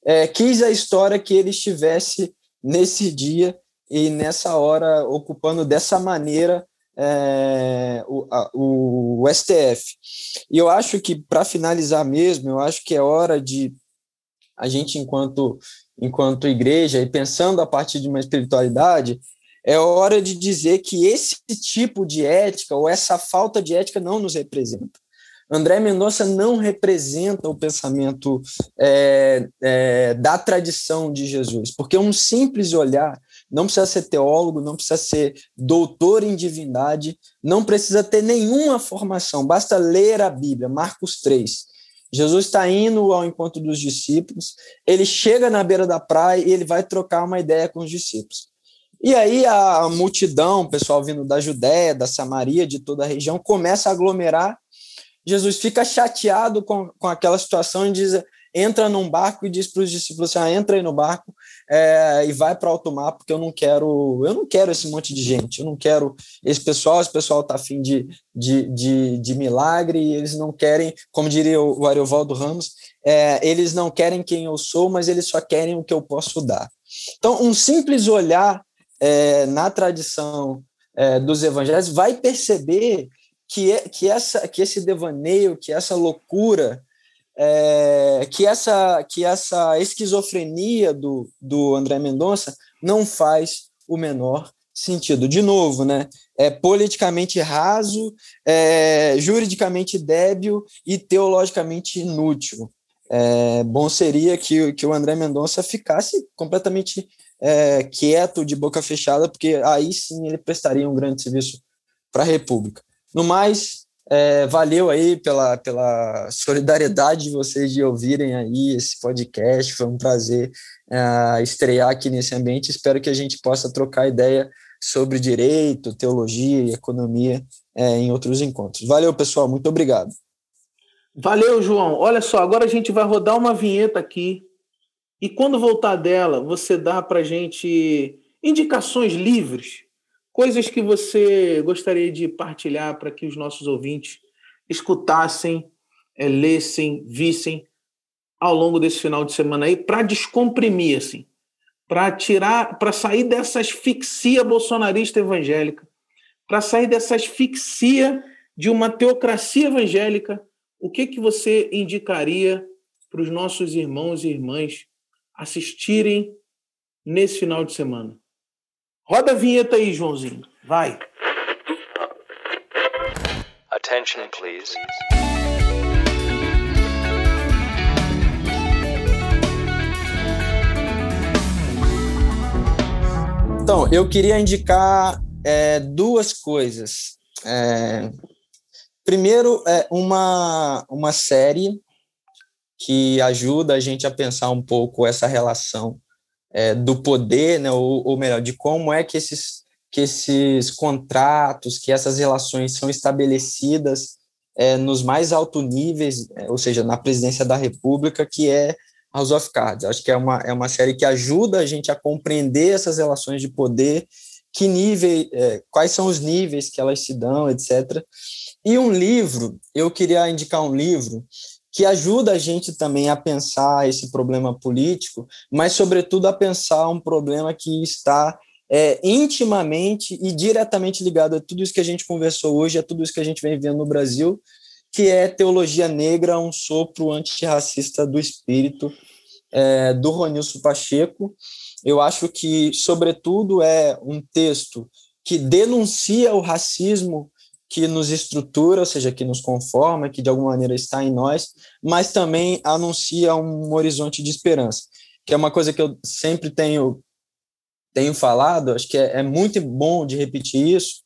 é, quis a história que ele estivesse nesse dia e nessa hora ocupando dessa maneira é, o, a, o, STF. E eu acho que, para finalizar mesmo, eu acho que é hora de a gente, enquanto, enquanto igreja, e pensando a partir de uma espiritualidade, é hora de dizer que esse tipo de ética ou essa falta de ética não nos representa. André Mendonça não representa o pensamento é, é, da tradição de Jesus, porque um simples olhar, não precisa ser teólogo, não precisa ser doutor em divindade, não precisa ter nenhuma formação, basta ler a Bíblia, Marcos 3. Jesus está indo ao encontro dos discípulos, ele chega na beira da praia e ele vai trocar uma ideia com os discípulos. E aí a multidão, o pessoal vindo da Judéia, da Samaria, de toda a região, começa a aglomerar Jesus fica chateado com, com aquela situação e diz, entra num barco e diz para os discípulos assim, ah, entra aí no barco é, e vai para alto mar, porque eu não quero, eu não quero esse monte de gente, eu não quero esse pessoal, esse pessoal está afim de, de, de, de, milagre, e eles não querem, como diria o, o Ariovaldo Ramos, é, eles não querem quem eu sou, mas eles só querem o que eu posso dar. Então, um simples olhar é, na tradição é, dos evangelhos vai perceber que, é, que, essa, que esse devaneio, que essa loucura, é, que, essa, que essa esquizofrenia do, do André Mendonça não faz o menor sentido. De novo, né? É politicamente raso, é, juridicamente débil e teologicamente inútil. É, bom seria que, que o André Mendonça ficasse completamente é, quieto, de boca fechada, porque aí sim ele prestaria um grande serviço para a República. No mais, é, valeu aí pela, pela solidariedade de vocês de ouvirem aí esse podcast. Foi um prazer é, estrear aqui nesse ambiente. Espero que a gente possa trocar ideia sobre direito, teologia e economia é, em outros encontros. Valeu, pessoal. Muito obrigado. Valeu, João. Olha só, agora a gente vai rodar uma vinheta aqui. E quando voltar dela, você dá para gente indicações livres coisas que você gostaria de partilhar para que os nossos ouvintes escutassem, é, lessem, vissem ao longo desse final de semana aí, para descomprimir, assim, para tirar, para sair dessa asfixia bolsonarista evangélica, para sair dessa asfixia de uma teocracia evangélica, o que que você indicaria para os nossos irmãos e irmãs assistirem nesse final de semana? Roda a vinheta aí, Joãozinho. Vai. Attention, please. Então, eu queria indicar é, duas coisas. É, primeiro, é uma, uma série que ajuda a gente a pensar um pouco essa relação é, do poder, né, ou, ou melhor, de como é que esses, que esses contratos, que essas relações são estabelecidas é, nos mais altos níveis, é, ou seja, na presidência da República, que é House of Cards. Acho que é uma, é uma série que ajuda a gente a compreender essas relações de poder, que nível, é, quais são os níveis que elas se dão, etc. E um livro, eu queria indicar um livro que ajuda a gente também a pensar esse problema político, mas, sobretudo, a pensar um problema que está é, intimamente e diretamente ligado a tudo isso que a gente conversou hoje, a tudo isso que a gente vem vendo no Brasil, que é Teologia Negra, um sopro antirracista do espírito, é, do Ronilson Pacheco. Eu acho que, sobretudo, é um texto que denuncia o racismo que nos estrutura, ou seja, que nos conforma, que de alguma maneira está em nós, mas também anuncia um horizonte de esperança, que é uma coisa que eu sempre tenho tenho falado, acho que é, é muito bom de repetir isso,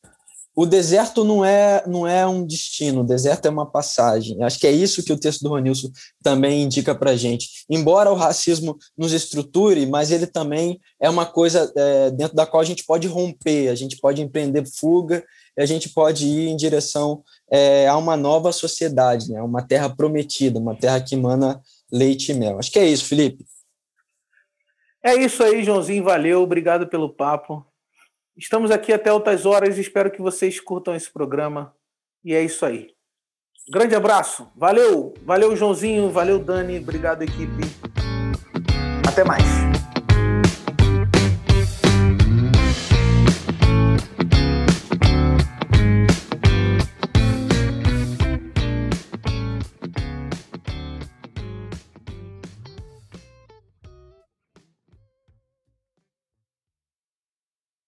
o deserto não é, não é um destino, o deserto é uma passagem. Acho que é isso que o texto do Ronilson também indica para gente. Embora o racismo nos estruture, mas ele também é uma coisa é, dentro da qual a gente pode romper, a gente pode empreender fuga, a gente pode ir em direção é, a uma nova sociedade, né? uma terra prometida, uma terra que emana leite e mel. Acho que é isso, Felipe. É isso aí, Joãozinho. Valeu, obrigado pelo papo. Estamos aqui até altas horas, espero que vocês curtam esse programa. E é isso aí. Grande abraço. Valeu, valeu Joãozinho, valeu Dani, obrigado equipe. Até mais.